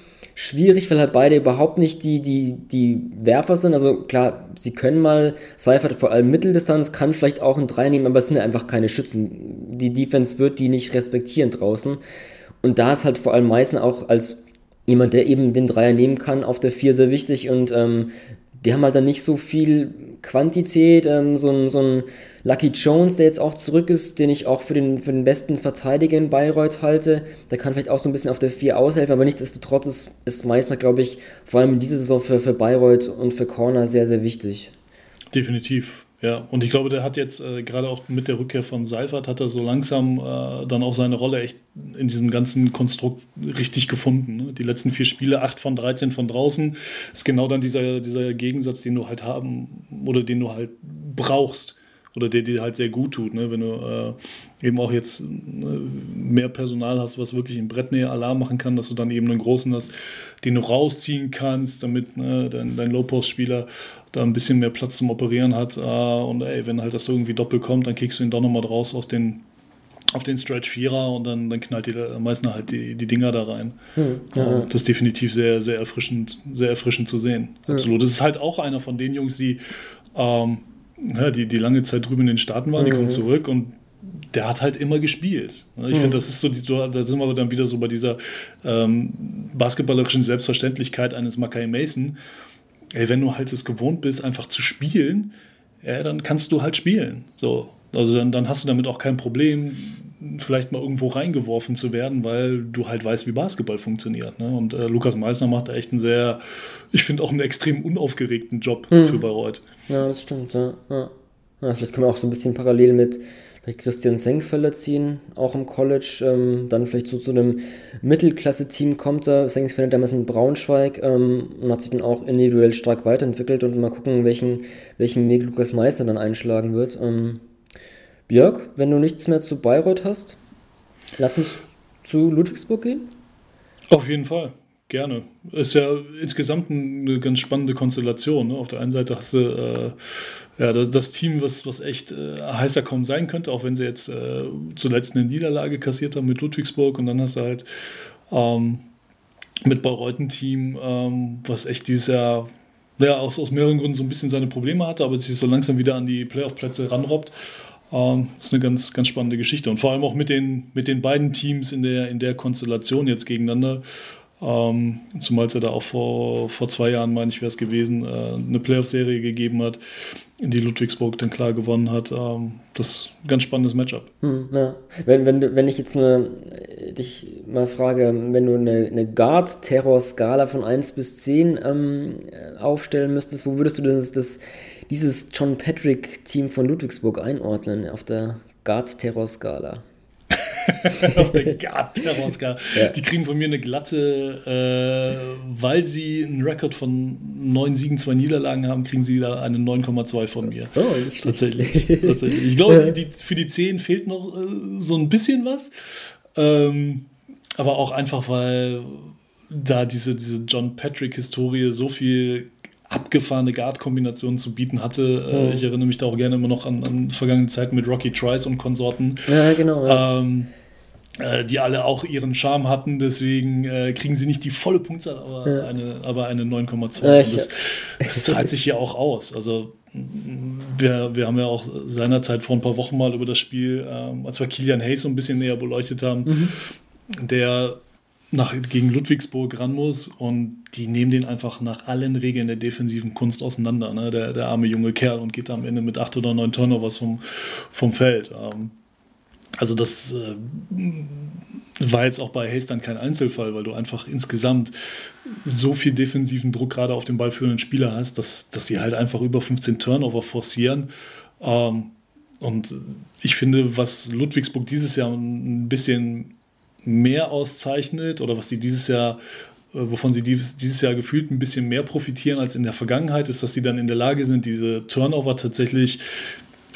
schwierig, weil halt beide überhaupt nicht die, die, die Werfer sind. Also klar, sie können mal, Seifert vor allem Mitteldistanz, kann vielleicht auch ein Dreier nehmen, aber es sind ja einfach keine Schützen. Die Defense wird die nicht respektieren draußen. Und da ist halt vor allem Meißen auch als jemand, der eben den Dreier nehmen kann, auf der 4 sehr wichtig und ähm, die haben halt dann nicht so viel Quantität. Ähm, so, ein, so ein Lucky Jones, der jetzt auch zurück ist, den ich auch für den, für den besten Verteidiger in Bayreuth halte, der kann vielleicht auch so ein bisschen auf der 4 aushelfen, aber nichtsdestotrotz ist, ist Meißner, glaube ich, vor allem in dieser Saison für, für Bayreuth und für Corner sehr, sehr wichtig. Definitiv. Ja, und ich glaube, der hat jetzt äh, gerade auch mit der Rückkehr von Seifert hat er so langsam äh, dann auch seine Rolle echt in diesem ganzen Konstrukt richtig gefunden. Ne? Die letzten vier Spiele, 8 von 13 von draußen, ist genau dann dieser, dieser Gegensatz, den du halt haben oder den du halt brauchst oder der dir halt sehr gut tut, ne? wenn du äh, eben auch jetzt äh, mehr Personal hast, was wirklich in Brettnähe Alarm machen kann, dass du dann eben einen großen hast, den du rausziehen kannst, damit ne, dein, dein Low-Post-Spieler da ein bisschen mehr Platz zum Operieren hat. Äh, und ey, wenn halt das irgendwie doppelt kommt, dann kriegst du ihn doch nochmal raus aus den auf den Stretch Vierer und dann, dann knallt die Meißner halt die, die Dinger da rein. Hm, ja. Das ist definitiv sehr, sehr erfrischend, sehr erfrischend zu sehen. Ja. Absolut. Das ist halt auch einer von den Jungs, die, ähm, ja, die, die lange Zeit drüben in den Staaten die mhm. kommen zurück und der hat halt immer gespielt. Ich mhm. finde, das ist so, die, da sind wir dann wieder so bei dieser ähm, basketballerischen Selbstverständlichkeit eines Mackay Mason ey, wenn du halt es gewohnt bist, einfach zu spielen, ja, dann kannst du halt spielen. So. Also dann, dann hast du damit auch kein Problem, vielleicht mal irgendwo reingeworfen zu werden, weil du halt weißt, wie Basketball funktioniert. Ne? Und äh, Lukas Meissner macht da echt einen sehr, ich finde auch einen extrem unaufgeregten Job mhm. für Bayreuth. Ja, das stimmt. Ja. Ja. ja. vielleicht kann man auch so ein bisschen parallel mit vielleicht Christian Senkfelder ziehen, auch im College, ähm, dann vielleicht so zu einem Mittelklasse-Team kommt er. Senkfelder damals in Braunschweig ähm, und hat sich dann auch individuell stark weiterentwickelt und mal gucken, welchen, welchen Weg Lukas Meister dann einschlagen wird. Ähm, Björk, wenn du nichts mehr zu Bayreuth hast, lass uns zu Ludwigsburg gehen. Auf jeden Fall. Gerne. Ist ja insgesamt eine ganz spannende Konstellation. Ne? Auf der einen Seite hast du äh, ja, das, das, Team, was, was echt äh, heißer kaum sein könnte, auch wenn sie jetzt äh, zuletzt eine Niederlage kassiert haben mit Ludwigsburg und dann hast du halt ähm, mit Bayreuth ein Team, ähm, was echt dieses Jahr ja, aus, aus mehreren Gründen so ein bisschen seine Probleme hatte, aber sich so langsam wieder an die Playoff-Plätze ranrobbt. Ähm, ist eine ganz, ganz spannende Geschichte. Und vor allem auch mit den, mit den beiden Teams in der, in der Konstellation jetzt gegeneinander. Ähm, zumal es ja da auch vor, vor zwei Jahren, meine ich, wäre es gewesen, äh, eine Playoff-Serie gegeben hat, in die Ludwigsburg dann klar gewonnen hat. Ähm, das ist ein ganz spannendes Matchup. Hm, ja. wenn, wenn, wenn ich jetzt eine, dich mal frage, wenn du eine, eine Guard-Terror-Skala von 1 bis 10 ähm, aufstellen müsstest, wo würdest du das, das, dieses John Patrick-Team von Ludwigsburg einordnen auf der Guard-Terror-Skala? [laughs] auf der Gartenherausgabe. Ja. Die kriegen von mir eine glatte, äh, weil sie einen Rekord von 9 Siegen, 2 Niederlagen haben, kriegen sie da eine 9,2 von mir. Oh, tatsächlich, tatsächlich. Ich glaube, die, für die 10 fehlt noch äh, so ein bisschen was. Ähm, aber auch einfach, weil da diese, diese John Patrick-Historie so viel abgefahrene Guard-Kombinationen zu bieten hatte. Mhm. Ich erinnere mich da auch gerne immer noch an, an vergangene Zeiten mit Rocky Trice und Konsorten. Ja, genau. Ja. Ähm, äh, die alle auch ihren Charme hatten, deswegen äh, kriegen sie nicht die volle Punktzahl, aber ja. eine, aber eine 9,2. Ja, das, das [laughs] zahlt sich ja auch aus. Also wir, wir haben ja auch seinerzeit vor ein paar Wochen mal über das Spiel, ähm, als wir Kilian Hayes so ein bisschen näher beleuchtet haben, mhm. der nach, gegen Ludwigsburg ran muss und die nehmen den einfach nach allen Regeln der defensiven Kunst auseinander. Ne? Der, der arme junge Kerl und geht am Ende mit acht oder neun Turnovers vom, vom Feld. Ähm, also das äh, war jetzt auch bei Hayes dann kein Einzelfall, weil du einfach insgesamt so viel defensiven Druck gerade auf den ballführenden Spieler hast, dass, dass sie halt einfach über 15 Turnover forcieren. Ähm, und ich finde, was Ludwigsburg dieses Jahr ein bisschen mehr auszeichnet oder was sie dieses Jahr, äh, wovon sie dieses Jahr gefühlt ein bisschen mehr profitieren als in der Vergangenheit, ist, dass sie dann in der Lage sind, diese Turnover tatsächlich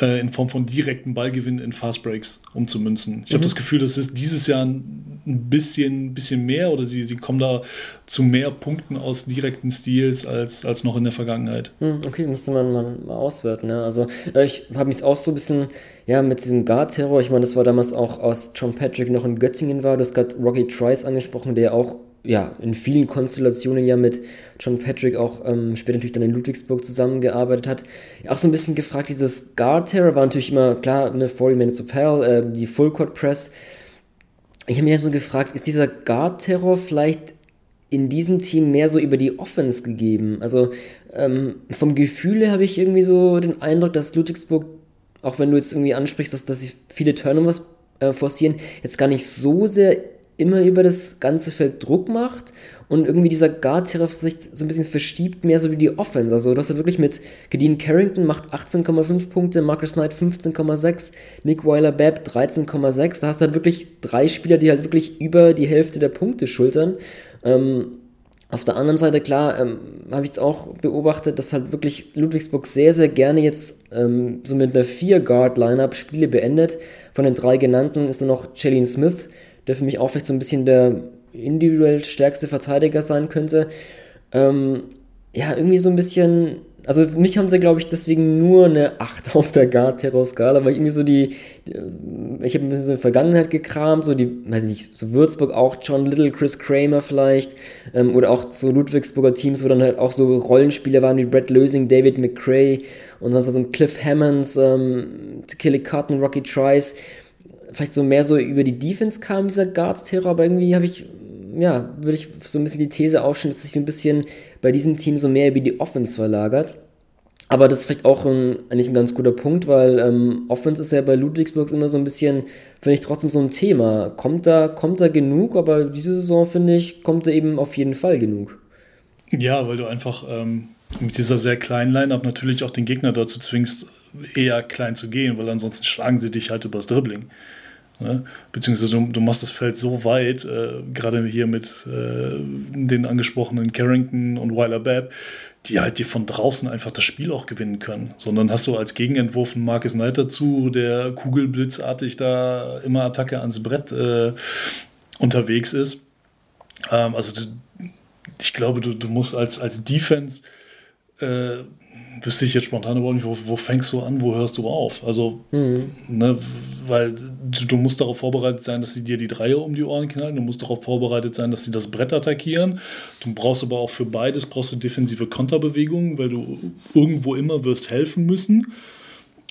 äh, in Form von direkten Ballgewinn in Fastbreaks umzumünzen. Ich mhm. habe das Gefühl, das ist dieses Jahr ein bisschen, bisschen mehr oder sie, sie kommen da zu mehr Punkten aus direkten Stils als, als noch in der Vergangenheit. Mhm, okay, müsste man mal, mal auswerten. Ja. Also äh, ich habe mich auch so ein bisschen ja, mit diesem Guard-Terror, ich meine, das war damals auch aus John Patrick noch in Göttingen war, du hast gerade Rocky Trice angesprochen, der auch ja, in vielen Konstellationen ja mit John Patrick auch ähm, später natürlich dann in Ludwigsburg zusammengearbeitet hat. Auch so ein bisschen gefragt, dieses Guard Terror war natürlich immer klar, eine 40 Minutes of Hell, äh, die Full Court Press. Ich habe mich ja so gefragt, ist dieser Guard Terror vielleicht in diesem Team mehr so über die Offense gegeben? Also ähm, vom Gefühle habe ich irgendwie so den Eindruck, dass Ludwigsburg, auch wenn du jetzt irgendwie ansprichst, dass, dass sie viele Turnovers äh, forcieren, jetzt gar nicht so sehr immer über das ganze Feld Druck macht und irgendwie dieser Guard-Terror sich so ein bisschen verschiebt, mehr so wie die Offense. Also, du hast ja wirklich mit Gedeen Carrington macht 18,5 Punkte, Marcus Knight 15,6, Nick Weiler-Babb 13,6. Da hast du halt wirklich drei Spieler, die halt wirklich über die Hälfte der Punkte schultern. Ähm, auf der anderen Seite, klar, ähm, habe ich jetzt auch beobachtet, dass halt wirklich Ludwigsburg sehr, sehr gerne jetzt ähm, so mit einer 4-Guard-Lineup Spiele beendet. Von den drei genannten ist dann noch Jalen Smith, der für mich auch vielleicht so ein bisschen der individuell stärkste Verteidiger sein könnte. Ähm, ja, irgendwie so ein bisschen also für mich haben sie, glaube ich, deswegen nur eine 8 auf der Guard-Terror-Skala, weil irgendwie so die, ich habe ein bisschen so in die Vergangenheit gekramt, so die, weiß ich nicht, so Würzburg auch, John Little, Chris Kramer vielleicht, ähm, oder auch so Ludwigsburger Teams, wo dann halt auch so Rollenspieler waren wie Brett Lösing, David McCray und sonst also Cliff Hammonds, ähm, Kelly Cotton, Rocky Trice, vielleicht so mehr so über die Defense kam, dieser Guards-Terror, aber irgendwie habe ich ja, würde ich so ein bisschen die These aufstellen, dass sich ein bisschen bei diesem Team so mehr über die Offense verlagert. Aber das ist vielleicht auch ein, eigentlich ein ganz guter Punkt, weil ähm, Offense ist ja bei Ludwigsburg immer so ein bisschen, finde ich, trotzdem so ein Thema. Kommt da, kommt da genug, aber diese Saison, finde ich, kommt da eben auf jeden Fall genug. Ja, weil du einfach ähm, mit dieser sehr kleinen Line-Up natürlich auch den Gegner dazu zwingst, eher klein zu gehen, weil ansonsten schlagen sie dich halt übers Dribbling. Ne? Beziehungsweise du, du, machst das Feld so weit, äh, gerade hier mit äh, den angesprochenen Carrington und Weiler Babb, die halt dir von draußen einfach das Spiel auch gewinnen können. Sondern hast du als Gegenentwurf einen Marcus Knight dazu, der kugelblitzartig da immer Attacke ans Brett äh, unterwegs ist. Ähm, also du, ich glaube, du, du musst als, als Defense äh, wüsste ich jetzt spontan überhaupt nicht, wo, wo, fängst du an, wo hörst du auf? Also, mhm. ne, weil du, du, musst darauf vorbereitet sein, dass sie dir die Dreier um die Ohren knallen, du musst darauf vorbereitet sein, dass sie das Brett attackieren. Du brauchst aber auch für beides brauchst du defensive Konterbewegungen, weil du irgendwo immer wirst helfen müssen.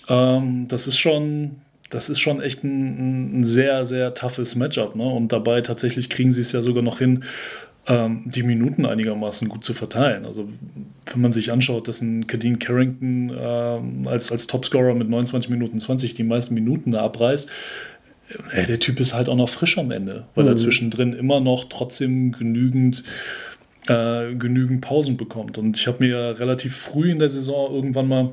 Ähm, das ist schon, das ist schon echt ein, ein sehr, sehr toughes Matchup. Ne? Und dabei tatsächlich kriegen sie es ja sogar noch hin, ähm, die Minuten einigermaßen gut zu verteilen. Also wenn man sich anschaut, dass ein Kadeen Carrington ähm, als, als Topscorer mit 29 Minuten 20 die meisten Minuten da abreißt, äh, der Typ ist halt auch noch frisch am Ende, weil mhm. er zwischendrin immer noch trotzdem genügend äh, genügend Pausen bekommt. Und ich habe mir relativ früh in der Saison irgendwann mal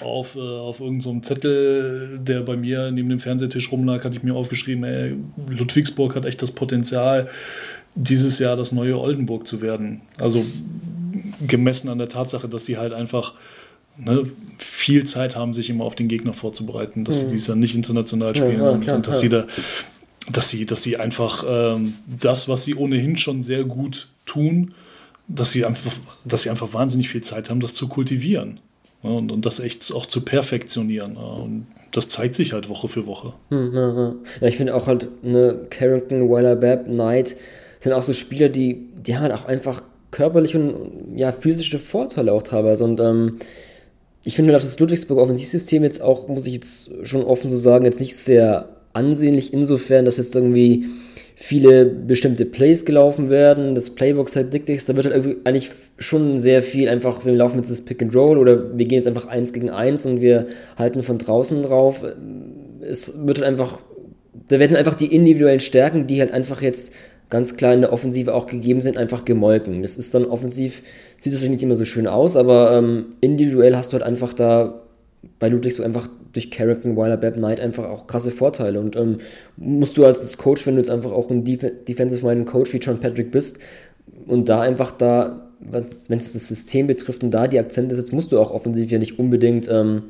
auf, äh, auf irgendeinem so Zettel, der bei mir neben dem Fernsehtisch rumlag, hatte ich mir aufgeschrieben, ey, Ludwigsburg hat echt das Potenzial, dieses Jahr das neue Oldenburg zu werden. Also gemessen an der Tatsache, dass sie halt einfach ne, viel Zeit haben, sich immer auf den Gegner vorzubereiten, dass mhm. sie dies Jahr nicht international spielen ja, ja, klar, und, dass sie da, dass sie, dass sie einfach ähm, das, was sie ohnehin schon sehr gut tun, dass sie einfach, dass sie einfach wahnsinnig viel Zeit haben, das zu kultivieren. Ja, und, und das echt auch zu perfektionieren. Und das zeigt sich halt Woche für Woche. Hm, ja, ja. ich finde auch halt eine Carrington, Weiler, Babb, Knight, sind auch so Spieler, die, die haben halt auch einfach körperliche und ja, physische Vorteile auch teilweise. Und ähm, ich finde, das Ludwigsburg Offensivsystem jetzt auch, muss ich jetzt schon offen so sagen, jetzt nicht sehr ansehnlich insofern, dass jetzt irgendwie viele bestimmte Plays gelaufen werden, das Playbook halt dick ist, da wird halt eigentlich schon sehr viel einfach, wir laufen jetzt das Pick and Roll oder wir gehen jetzt einfach eins gegen eins und wir halten von draußen drauf. Es wird halt einfach, da werden einfach die individuellen Stärken, die halt einfach jetzt ganz klar in der Offensive auch gegeben sind, einfach gemolken. Das ist dann offensiv, sieht es nicht immer so schön aus, aber ähm, individuell hast du halt einfach da bei Ludwigsburg einfach durch Carrington, Weiler, Bab Knight einfach auch krasse Vorteile. Und ähm, musst du als Coach, wenn du jetzt einfach auch ein Def Defensive-Minded Coach wie John Patrick bist und da einfach da, wenn es das System betrifft und da die Akzente setzt, musst du auch offensiv ja nicht unbedingt ähm,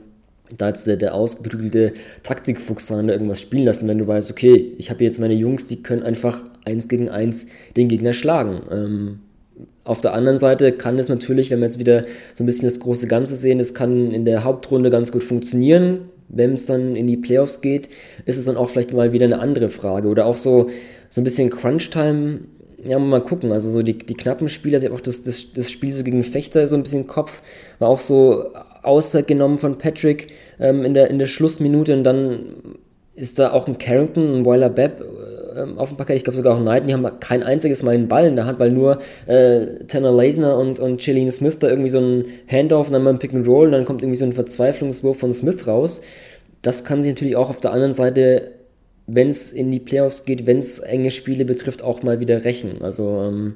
da jetzt der, der ausgeklügelte Taktikfuchs sein, da irgendwas spielen lassen, wenn du weißt, okay, ich habe jetzt meine Jungs, die können einfach eins gegen eins den Gegner schlagen. Ähm, auf der anderen Seite kann es natürlich, wenn wir jetzt wieder so ein bisschen das große Ganze sehen, es kann in der Hauptrunde ganz gut funktionieren. Wenn es dann in die Playoffs geht, ist es dann auch vielleicht mal wieder eine andere Frage. Oder auch so, so ein bisschen Crunch-Time ja, mal gucken. Also so die, die knappen Spiele, also auch das, das, das Spiel so gegen Fechter, so ein bisschen Kopf, war auch so ausgenommen von Patrick ähm, in, der, in der Schlussminute und dann ist da auch ein Carrington, ein Weiler Bepp äh, auf dem Paket, ich glaube sogar auch Knighton, die haben kein einziges Mal den Ball in der Hand, weil nur äh, Tanner Lasner und, und Chilene Smith da irgendwie so ein Handoff und dann mal ein Pick and Roll und dann kommt irgendwie so ein Verzweiflungswurf von Smith raus. Das kann sich natürlich auch auf der anderen Seite wenn es in die Playoffs geht, wenn es enge Spiele betrifft, auch mal wieder rächen. Also ähm,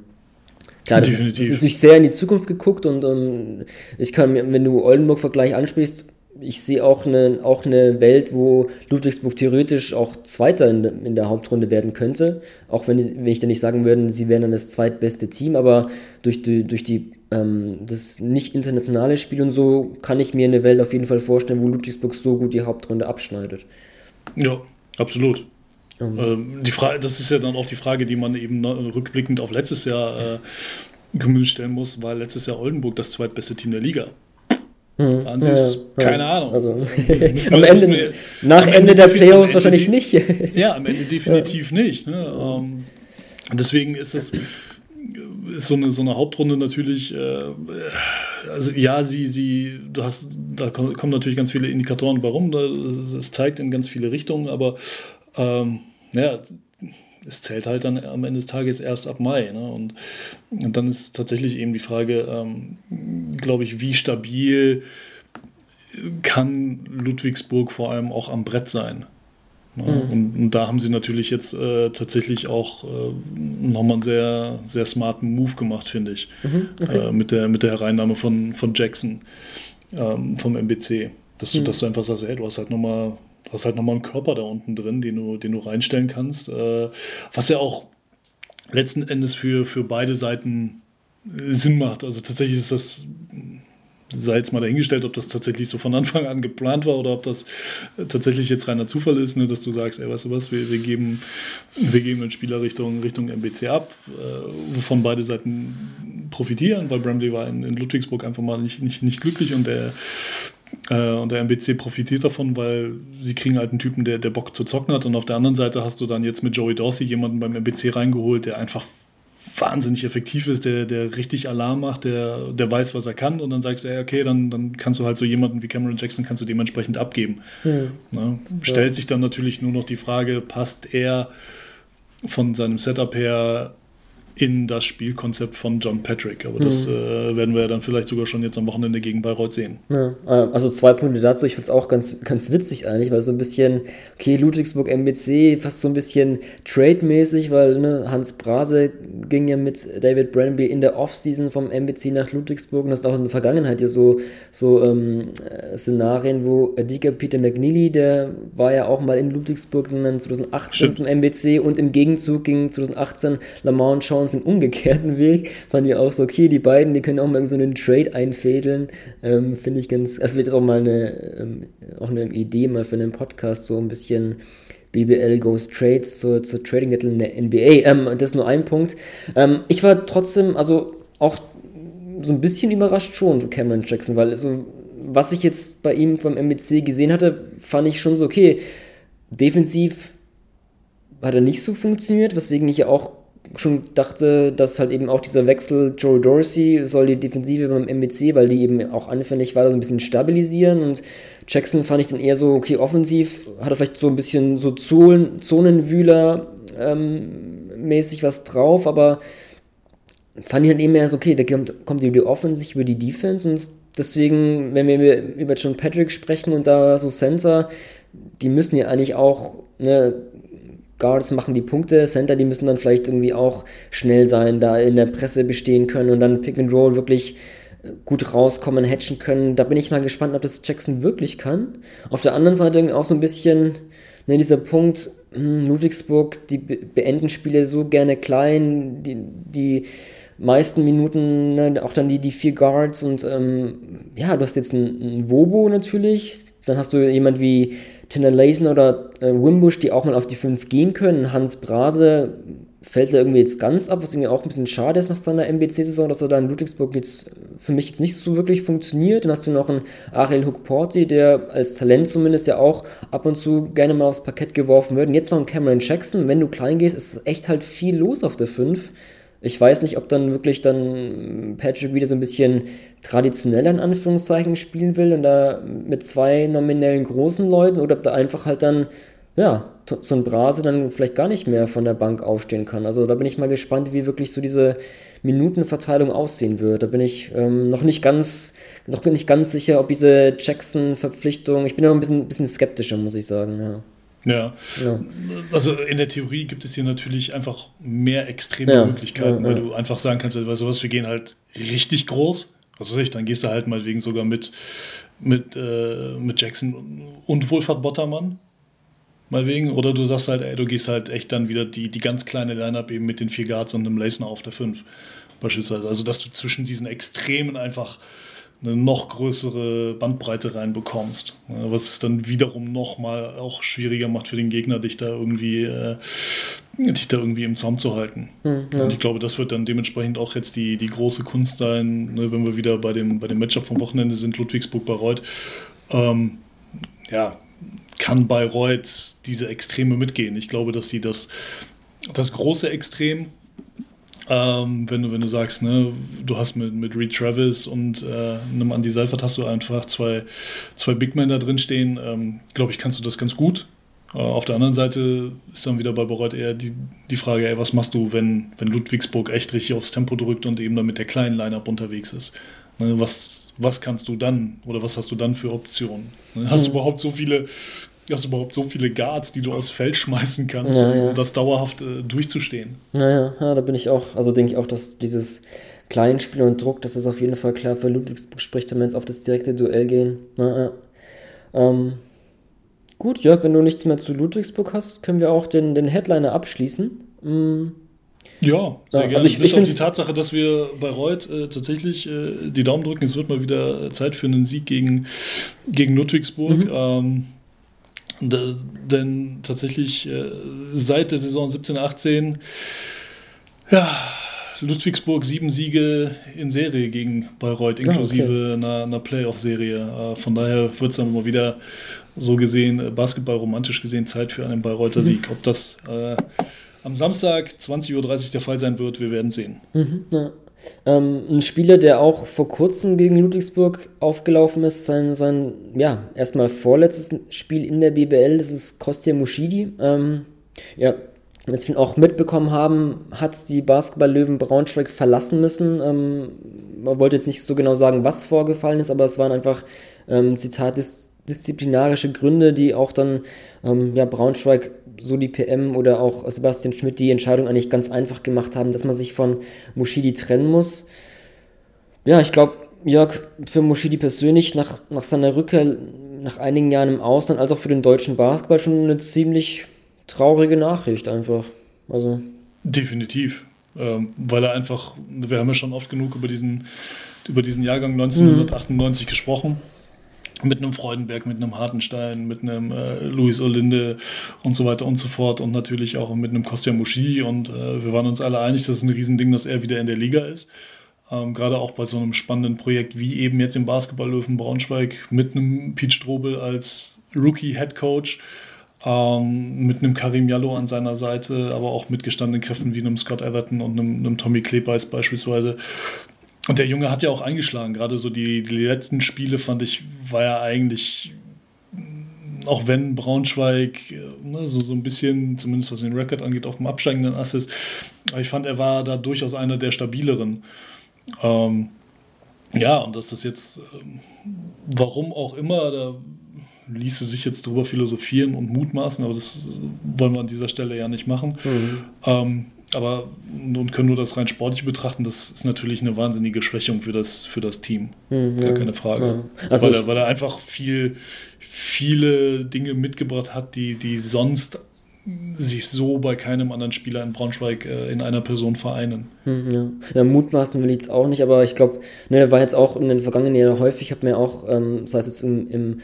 klar, das ist, das ist, natürlich sehr in die Zukunft geguckt und ähm, ich kann, wenn du Oldenburg-Vergleich ansprichst, ich sehe auch eine, auch eine Welt, wo Ludwigsburg theoretisch auch Zweiter in, in der Hauptrunde werden könnte. Auch wenn, wenn ich dann nicht sagen würde, sie wären dann das zweitbeste Team, aber durch die, durch die ähm, das nicht internationale Spiel und so kann ich mir eine Welt auf jeden Fall vorstellen, wo Ludwigsburg so gut die Hauptrunde abschneidet. Ja, absolut. Ähm, die Frage, das ist ja dann auch die Frage, die man eben rückblickend auf letztes Jahr äh, stellen muss, weil letztes Jahr Oldenburg das zweitbeste Team der Liga. Hm. Ja, keine ja. Ahnung. Also, [laughs] am Ende, wir, nach am Ende, Ende der Playoffs wahrscheinlich nicht. [laughs] ja, am Ende definitiv ja. nicht. Ne? Ähm, deswegen ist es ist so eine, so eine Hauptrunde natürlich, äh, also ja, sie, sie, du hast, da kommen natürlich ganz viele Indikatoren, warum, es zeigt in ganz viele Richtungen, aber ähm, ja, es zählt halt dann am Ende des Tages erst ab Mai. Ne? Und, und dann ist tatsächlich eben die Frage, ähm, glaube ich, wie stabil kann Ludwigsburg vor allem auch am Brett sein. Ne? Mhm. Und, und, da haben sie natürlich jetzt äh, tatsächlich auch äh, nochmal einen sehr, sehr smarten Move gemacht, finde ich. Mhm, okay. äh, mit, der, mit der Hereinnahme von, von Jackson ähm, vom MBC. Dass du, mhm. dass du einfach sagst, hey, du hast halt nochmal Du hast halt nochmal einen Körper da unten drin, den du, den du reinstellen kannst. Äh, was ja auch letzten Endes für, für beide Seiten äh, Sinn macht. Also tatsächlich ist das, sei jetzt mal dahingestellt, ob das tatsächlich so von Anfang an geplant war oder ob das tatsächlich jetzt reiner Zufall ist, ne, dass du sagst, ey, weißt du was, wir, wir, geben, wir geben einen Spieler Richtung, Richtung MBC ab, äh, wovon beide Seiten profitieren, weil Bramley war in, in Ludwigsburg einfach mal nicht, nicht, nicht glücklich und der äh, und der MBC profitiert davon, weil sie kriegen halt einen Typen, der, der Bock zu zocken hat. Und auf der anderen Seite hast du dann jetzt mit Joey Dorsey jemanden beim MBC reingeholt, der einfach wahnsinnig effektiv ist, der, der richtig Alarm macht, der, der weiß, was er kann. Und dann sagst du, ey, okay, dann, dann kannst du halt so jemanden wie Cameron Jackson kannst du dementsprechend abgeben. Mhm. Na, stellt ja. sich dann natürlich nur noch die Frage, passt er von seinem Setup her in das Spielkonzept von John Patrick. Aber das mhm. äh, werden wir ja dann vielleicht sogar schon jetzt am Wochenende gegen Bayreuth sehen. Ja, äh, also zwei Punkte dazu. Ich finde es auch ganz, ganz witzig eigentlich, weil so ein bisschen, okay, Ludwigsburg MBC, fast so ein bisschen trade-mäßig, weil ne, Hans Brase ging ja mit David Branby in der Offseason vom MBC nach Ludwigsburg und das ist auch in der Vergangenheit ja so, so ähm, äh, Szenarien, wo Adika Peter McNeely, der war ja auch mal in Ludwigsburg, ging dann 2018 Stimmt. zum MBC und im Gegenzug ging 2018 Lamont Jones uns den umgekehrten Weg. Fand ich auch so, okay, die beiden, die können auch mal so einen Trade einfädeln. Ähm, Finde ich ganz, also vielleicht ist auch mal eine, ähm, auch eine Idee mal für einen Podcast, so ein bisschen BBL Goes Trades zur, zur Trading Battle in der NBA. Ähm, das ist nur ein Punkt. Ähm, ich war trotzdem, also auch so ein bisschen überrascht schon von Cameron Jackson, weil also, was ich jetzt bei ihm beim MBC gesehen hatte, fand ich schon so, okay, defensiv hat er nicht so funktioniert, weswegen ich ja auch schon dachte, dass halt eben auch dieser Wechsel Joe Dorsey soll die Defensive beim MBC, weil die eben auch anfällig war, so ein bisschen stabilisieren. Und Jackson fand ich dann eher so, okay, offensiv hat er vielleicht so ein bisschen so Zonen, Zonenwühler ähm, mäßig was drauf, aber fand ich dann eben eher so, okay, da kommt, kommt über die Offensive, über die Defense. Und deswegen, wenn wir über John Patrick sprechen und da so Center, die müssen ja eigentlich auch ne, Guards machen die Punkte, Center, die müssen dann vielleicht irgendwie auch schnell sein, da in der Presse bestehen können und dann Pick and Roll wirklich äh, gut rauskommen, hatchen können. Da bin ich mal gespannt, ob das Jackson wirklich kann. Auf der anderen Seite auch so ein bisschen ne, dieser Punkt, hm, Ludwigsburg, die beenden Spiele so gerne klein, die, die meisten Minuten, ne, auch dann die, die vier Guards und ähm, ja, du hast jetzt einen, Wobo natürlich, dann hast du jemand wie Tina Layson oder äh, Wimbush, die auch mal auf die 5 gehen können. Hans Brase fällt da irgendwie jetzt ganz ab, was irgendwie auch ein bisschen schade ist nach seiner MBC-Saison, dass er da in Ludwigsburg jetzt für mich jetzt nicht so wirklich funktioniert. Dann hast du noch einen Ariel Hook-Porty, der als Talent zumindest ja auch ab und zu gerne mal aufs Parkett geworfen wird. Und jetzt noch ein Cameron Jackson. Wenn du klein gehst, ist echt halt viel los auf der 5. Ich weiß nicht, ob dann wirklich dann Patrick wieder so ein bisschen traditionell in Anführungszeichen spielen will und da mit zwei nominellen großen Leuten oder ob da einfach halt dann, ja, so ein Brase dann vielleicht gar nicht mehr von der Bank aufstehen kann. Also da bin ich mal gespannt, wie wirklich so diese Minutenverteilung aussehen wird. Da bin ich ähm, noch nicht ganz, noch nicht ganz sicher, ob diese Jackson-Verpflichtung, ich bin noch ein bisschen, bisschen skeptischer, muss ich sagen, ja. Ja. ja. Also in der Theorie gibt es hier natürlich einfach mehr extreme ja. Möglichkeiten, weil du einfach sagen kannst, weil sowas, wir gehen halt richtig groß. Was weiß ich, dann gehst du halt mal wegen sogar mit, mit, äh, mit Jackson und Wohlfahrt Bottermann. Mal wegen. Oder du sagst halt, ey, du gehst halt echt dann wieder die, die ganz kleine Line-Up eben mit den vier Guards und einem Leisner auf der 5. Beispielsweise. Also, dass du zwischen diesen Extremen einfach eine noch größere Bandbreite reinbekommst. Was es dann wiederum nochmal auch schwieriger macht für den Gegner, dich da irgendwie, äh, dich da irgendwie im Zaum zu halten. Mhm, ja. Und ich glaube, das wird dann dementsprechend auch jetzt die, die große Kunst sein, ne, wenn wir wieder bei dem, bei dem Matchup vom Wochenende sind, Ludwigsburg-Bayreuth. Ähm, ja, kann Bayreuth diese Extreme mitgehen. Ich glaube, dass sie das, das große Extrem ähm, wenn, du, wenn du sagst, ne, du hast mit, mit Reed Travis und äh, einem Andy Seifert hast du einfach zwei, zwei Big Men da drin stehen, ähm, glaube ich, kannst du das ganz gut. Äh, auf der anderen Seite ist dann wieder bei Bereut eher die, die Frage, ey, was machst du, wenn, wenn Ludwigsburg echt richtig aufs Tempo drückt und eben dann mit der kleinen Line-Up unterwegs ist? Ne, was, was kannst du dann oder was hast du dann für Optionen? Ne, hast mhm. du überhaupt so viele hast du überhaupt so viele Guards, die du aufs Feld schmeißen kannst, ja, um ja. das dauerhaft äh, durchzustehen. Naja, ja, da bin ich auch, also denke ich auch, dass dieses Kleinspiel und Druck, das ist auf jeden Fall klar für Ludwigsburg spricht, wenn wir jetzt auf das direkte Duell gehen. Na, ähm, gut, Jörg, wenn du nichts mehr zu Ludwigsburg hast, können wir auch den, den Headliner abschließen. Mm. Ja, sehr ja, gerne. Also ich, ich auf die Tatsache, dass wir bei Reut äh, tatsächlich äh, die Daumen drücken. Es wird mal wieder Zeit für einen Sieg gegen, gegen Ludwigsburg. Mhm. Ähm, denn tatsächlich äh, seit der Saison 17, 18, ja, Ludwigsburg sieben Siege in Serie gegen Bayreuth, inklusive okay. einer, einer Playoff-Serie. Äh, von daher wird es dann mal wieder so gesehen, äh, Basketball romantisch gesehen, Zeit für einen Bayreuther mhm. Sieg. Ob das äh, am Samstag 20.30 Uhr der Fall sein wird, wir werden sehen. Mhm, ja. Ähm, ein Spieler, der auch vor kurzem gegen Ludwigsburg aufgelaufen ist, sein, sein ja, erstmal vorletztes Spiel in der BBL, das ist Kostja Muschidi. Ähm, ja, als wir ihn auch mitbekommen haben, hat die Basketball-Löwen Braunschweig verlassen müssen. Ähm, man wollte jetzt nicht so genau sagen, was vorgefallen ist, aber es waren einfach, ähm, Zitat, dis disziplinarische Gründe, die auch dann ähm, ja, Braunschweig so die PM oder auch Sebastian Schmidt die Entscheidung eigentlich ganz einfach gemacht haben, dass man sich von Mushidi trennen muss. Ja, ich glaube, Jörg, für Mushidi persönlich nach, nach seiner Rückkehr nach einigen Jahren im Ausland, als auch für den deutschen Basketball schon eine ziemlich traurige Nachricht einfach. Also. Definitiv. Ähm, weil er einfach, wir haben ja schon oft genug über diesen, über diesen Jahrgang 1998 mhm. gesprochen mit einem Freudenberg, mit einem Hartenstein, mit einem äh, Luis Olinde und so weiter und so fort und natürlich auch mit einem Kostja Mouchi und äh, wir waren uns alle einig, das ist ein Riesending, dass er wieder in der Liga ist. Ähm, Gerade auch bei so einem spannenden Projekt wie eben jetzt im Basketballlöwen Braunschweig mit einem Pete Strobel als Rookie-Head Coach, ähm, mit einem Karim Jallo an seiner Seite, aber auch mit gestandenen Kräften wie einem Scott Everton und einem, einem Tommy Klebeis beispielsweise. Und der Junge hat ja auch eingeschlagen. Gerade so die, die letzten Spiele fand ich, war ja eigentlich, auch wenn Braunschweig ne, so, so ein bisschen, zumindest was den Rekord angeht, auf dem absteigenden Ass ist, aber ich fand, er war da durchaus einer der stabileren. Ähm, ja, und dass das jetzt, ähm, warum auch immer, da ließe sich jetzt drüber philosophieren und mutmaßen, aber das wollen wir an dieser Stelle ja nicht machen. Mhm. Ähm, aber und können nur das rein sportlich betrachten, das ist natürlich eine wahnsinnige Schwächung für das, für das Team. Mhm, Gar keine Frage. Ja. Also weil, er, weil er einfach viel, viele Dinge mitgebracht hat, die, die sonst sich so bei keinem anderen Spieler in Braunschweig äh, in einer Person vereinen. Hm, ja. ja, mutmaßen will ich jetzt auch nicht, aber ich glaube, ne, er war jetzt auch in den vergangenen Jahren häufig, habe mir auch, ähm, das heißt jetzt im, im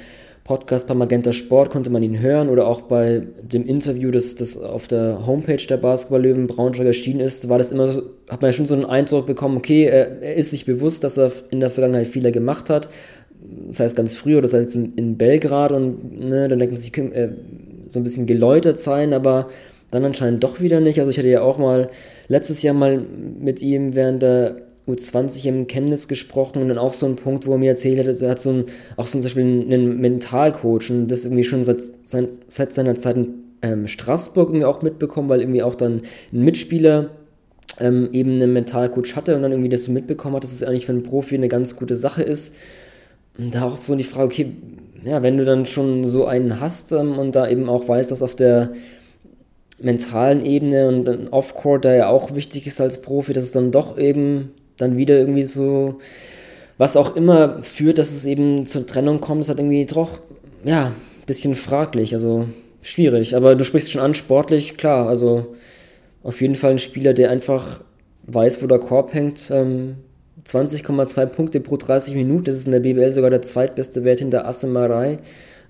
Podcast bei Magenta Sport konnte man ihn hören oder auch bei dem Interview, das, das auf der Homepage der Basketball-Löwen Braunschweig erschienen ist, war das immer, hat man ja schon so einen Eindruck bekommen, okay, er, er, ist sich bewusst, dass er in der Vergangenheit Fehler gemacht hat. Das heißt ganz früh oder das heißt in, in Belgrad und ne, dann denkt man sich, äh, so ein bisschen geläutert sein, aber dann anscheinend doch wieder nicht. Also ich hatte ja auch mal letztes Jahr mal mit ihm während der U20 im Chemnitz gesprochen und dann auch so ein Punkt, wo er mir erzählt hat, er hat so ein, auch so zum Beispiel einen Mentalcoach und das irgendwie schon seit, seit seiner Zeit in ähm, Straßburg irgendwie auch mitbekommen, weil irgendwie auch dann ein Mitspieler ähm, eben einen Mentalcoach hatte und dann irgendwie das so mitbekommen hat, dass es eigentlich für einen Profi eine ganz gute Sache ist. Und da auch so die Frage, okay, ja, wenn du dann schon so einen hast ähm, und da eben auch weißt, dass auf der mentalen Ebene und Off-Court, der ja auch wichtig ist als Profi, dass es dann doch eben dann wieder irgendwie so, was auch immer führt, dass es eben zur Trennung kommt, ist halt irgendwie doch, ja, ein bisschen fraglich, also schwierig. Aber du sprichst schon an, sportlich, klar, also auf jeden Fall ein Spieler, der einfach weiß, wo der Korb hängt. Ähm, 20,2 Punkte pro 30 Minuten, das ist in der BBL sogar der zweitbeste Wert hinter Asemarei.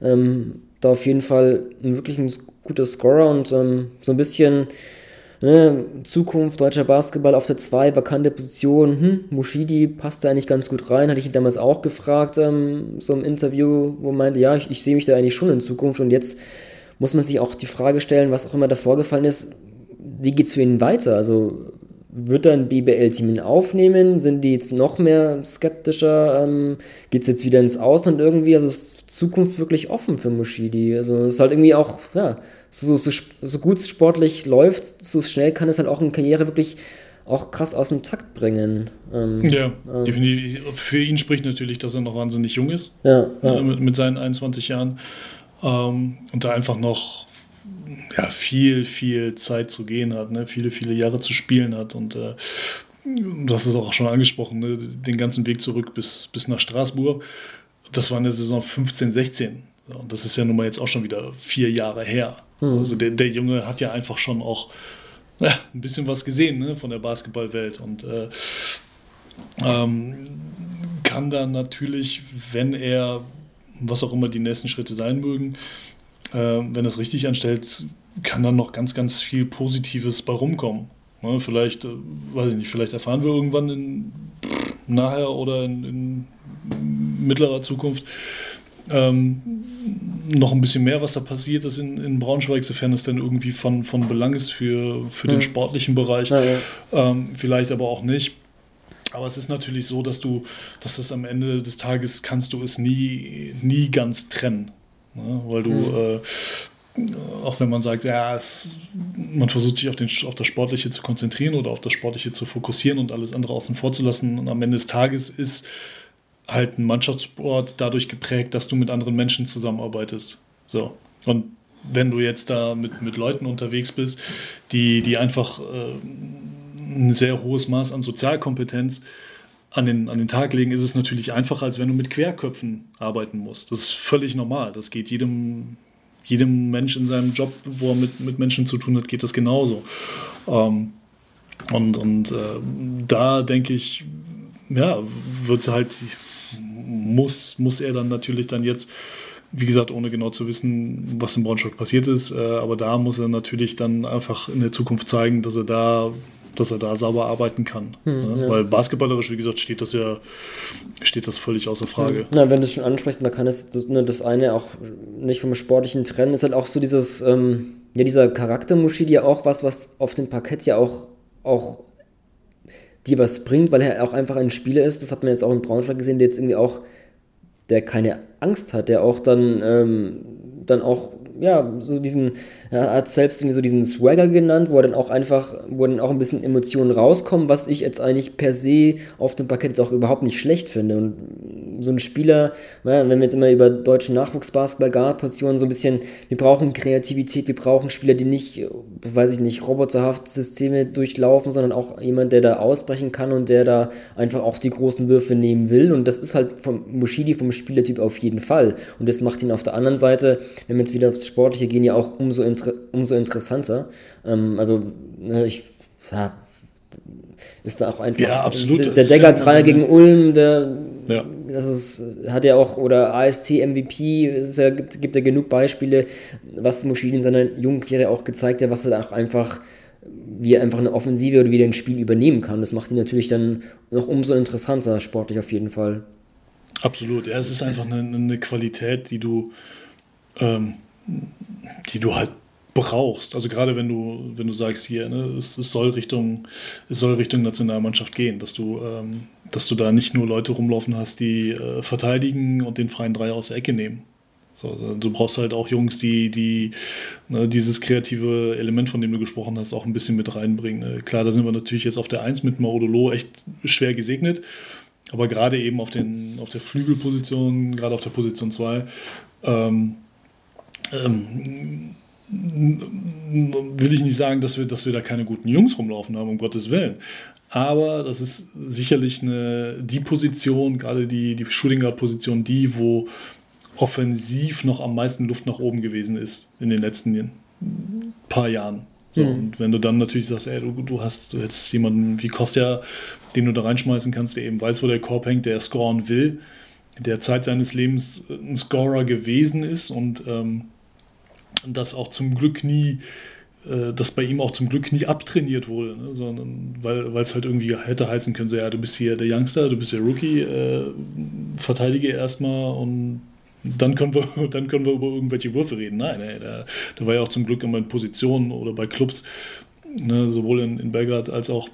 Ähm, da auf jeden Fall ein wirklich ein guter Scorer und ähm, so ein bisschen ne, Zukunft deutscher Basketball auf der 2, vakante Position. Hm, Mushidi passt da eigentlich ganz gut rein, hatte ich ihn damals auch gefragt, ähm, so im Interview, wo er meinte, ja, ich, ich sehe mich da eigentlich schon in Zukunft und jetzt muss man sich auch die Frage stellen, was auch immer da vorgefallen ist, wie geht es für ihn weiter? Also wird er ein BBL-Team ihn aufnehmen? Sind die jetzt noch mehr skeptischer? Ähm, Geht es jetzt wieder ins Ausland irgendwie? Also ist Zukunft wirklich offen für Mushidi. Also ist halt irgendwie auch, ja, so, so, so gut es sportlich läuft, so schnell kann es halt auch eine Karriere wirklich auch krass aus dem Takt bringen. Ähm, ja, ähm, definitiv. Für ihn spricht natürlich, dass er noch wahnsinnig jung ist. Ja, ja. Mit, mit, seinen 21 Jahren. Ähm, und da einfach noch ja, viel, viel Zeit zu gehen hat, ne? viele, viele Jahre zu spielen hat. Und äh, du hast es auch schon angesprochen, ne? den ganzen Weg zurück bis, bis nach Straßburg. Das war in der Saison 15, 16. Und das ist ja nun mal jetzt auch schon wieder vier Jahre her. Mhm. Also der, der Junge hat ja einfach schon auch ja, ein bisschen was gesehen ne? von der Basketballwelt. Und äh, ähm, kann dann natürlich, wenn er, was auch immer die nächsten Schritte sein mögen, äh, wenn er es richtig anstellt, kann dann noch ganz, ganz viel Positives bei rumkommen. Ne, vielleicht, äh, weiß ich nicht, vielleicht erfahren wir irgendwann in nachher oder in, in mittlerer Zukunft ähm, noch ein bisschen mehr, was da passiert ist in, in Braunschweig, sofern es dann irgendwie von, von Belang ist für, für den sportlichen Bereich. Ja, ja. Ähm, vielleicht aber auch nicht. Aber es ist natürlich so, dass du, dass das am Ende des Tages kannst du es nie, nie ganz trennen. Ne? Weil du, mhm. äh, auch wenn man sagt, ja, es, man versucht sich auf, den, auf das Sportliche zu konzentrieren oder auf das Sportliche zu fokussieren und alles andere außen vor zu lassen. Und am Ende des Tages ist halt ein Mannschaftssport dadurch geprägt, dass du mit anderen Menschen zusammenarbeitest. So. Und wenn du jetzt da mit, mit Leuten unterwegs bist, die, die einfach äh, ein sehr hohes Maß an Sozialkompetenz an den, an den Tag legen, ist es natürlich einfacher, als wenn du mit Querköpfen arbeiten musst. Das ist völlig normal. Das geht jedem, jedem Mensch in seinem Job, wo er mit, mit Menschen zu tun hat, geht das genauso. Ähm, und und äh, da denke ich, ja, wird halt, muss, muss er dann natürlich dann jetzt, wie gesagt, ohne genau zu wissen, was in Braunschweig passiert ist, äh, aber da muss er natürlich dann einfach in der Zukunft zeigen, dass er da dass er da sauber arbeiten kann. Hm, ne? ja. Weil basketballerisch, wie gesagt, steht das ja steht das völlig außer Frage. Hm. Na, wenn du es schon ansprichst, man kann es das, ne, das eine auch nicht vom sportlichen trennen, ist halt auch so dieses, ähm, ja, dieser Charaktermuschidi ja auch was, was auf dem Parkett ja auch, auch dir was bringt, weil er auch einfach ein Spieler ist, das hat man jetzt auch in Braunschweig gesehen, der jetzt irgendwie auch, der keine Angst hat, der auch dann, ähm, dann auch, ja, so diesen, er hat selbst irgendwie so diesen Swagger genannt, wo er dann auch einfach, wo dann auch ein bisschen Emotionen rauskommen, was ich jetzt eigentlich per se auf dem Parkett jetzt auch überhaupt nicht schlecht finde. Und so ein Spieler, wenn wir jetzt immer über deutschen Nachwuchsbasketball, Guard-Positionen so ein bisschen, wir brauchen Kreativität, wir brauchen Spieler, die nicht, weiß ich nicht, roboterhaft Systeme durchlaufen, sondern auch jemand, der da ausbrechen kann und der da einfach auch die großen Würfe nehmen will. Und das ist halt vom Mushidi, vom Spielertyp auf jeden Fall. Und das macht ihn auf der anderen Seite, wenn wir jetzt wieder aufs Sportliche gehen, ja auch umso interessanter inter umso interessanter. Ähm, also, ne, ich, ja, ist da auch einfach. Ja, absolut. Der, Degger-Dreier ja gegen Ulm, der. Ja. Das ist, hat ja auch, oder AST MVP, es ja, gibt ja genug Beispiele, was Moschini in seiner jungen Karriere auch gezeigt hat, was er auch einfach, wie er einfach eine Offensive oder wie er ein Spiel übernehmen kann. Das macht ihn natürlich dann noch umso interessanter, sportlich auf jeden Fall. Absolut, ja, es ist einfach eine, eine Qualität, die du, ähm, die du halt brauchst. Also gerade wenn du, wenn du sagst hier, ne, es, es, soll Richtung, es soll Richtung Nationalmannschaft gehen, dass du, ähm, dass du da nicht nur Leute rumlaufen hast, die äh, verteidigen und den freien Dreier aus der Ecke nehmen. So, du brauchst halt auch Jungs, die, die ne, dieses kreative Element, von dem du gesprochen hast, auch ein bisschen mit reinbringen. Ne? Klar, da sind wir natürlich jetzt auf der Eins mit Maudolo echt schwer gesegnet. aber gerade eben auf, den, auf der Flügelposition, gerade auf der Position 2, ähm, ähm, will ich nicht sagen, dass wir, dass wir da keine guten Jungs rumlaufen haben, um Gottes Willen. Aber das ist sicherlich eine, die Position, gerade die, die Shooting Guard Position, die, wo offensiv noch am meisten Luft nach oben gewesen ist in den letzten paar Jahren. So, mhm. Und wenn du dann natürlich sagst, ey, du, du hast, du hättest jemanden wie Kostja, den du da reinschmeißen kannst, der eben weiß, wo der Korb hängt, der scoren will, der Zeit seines Lebens ein Scorer gewesen ist und ähm, das auch zum Glück nie, äh, das bei ihm auch zum Glück nie abtrainiert wurde, ne? sondern weil es halt irgendwie hätte heißen können, so ja, du bist hier der Youngster, du bist der Rookie, äh, verteidige erstmal und dann können wir, [laughs] dann können wir über irgendwelche Würfe reden. Nein, ey, der, der war ja auch zum Glück immer in Positionen oder bei Clubs, ne, sowohl in, in Belgrad als auch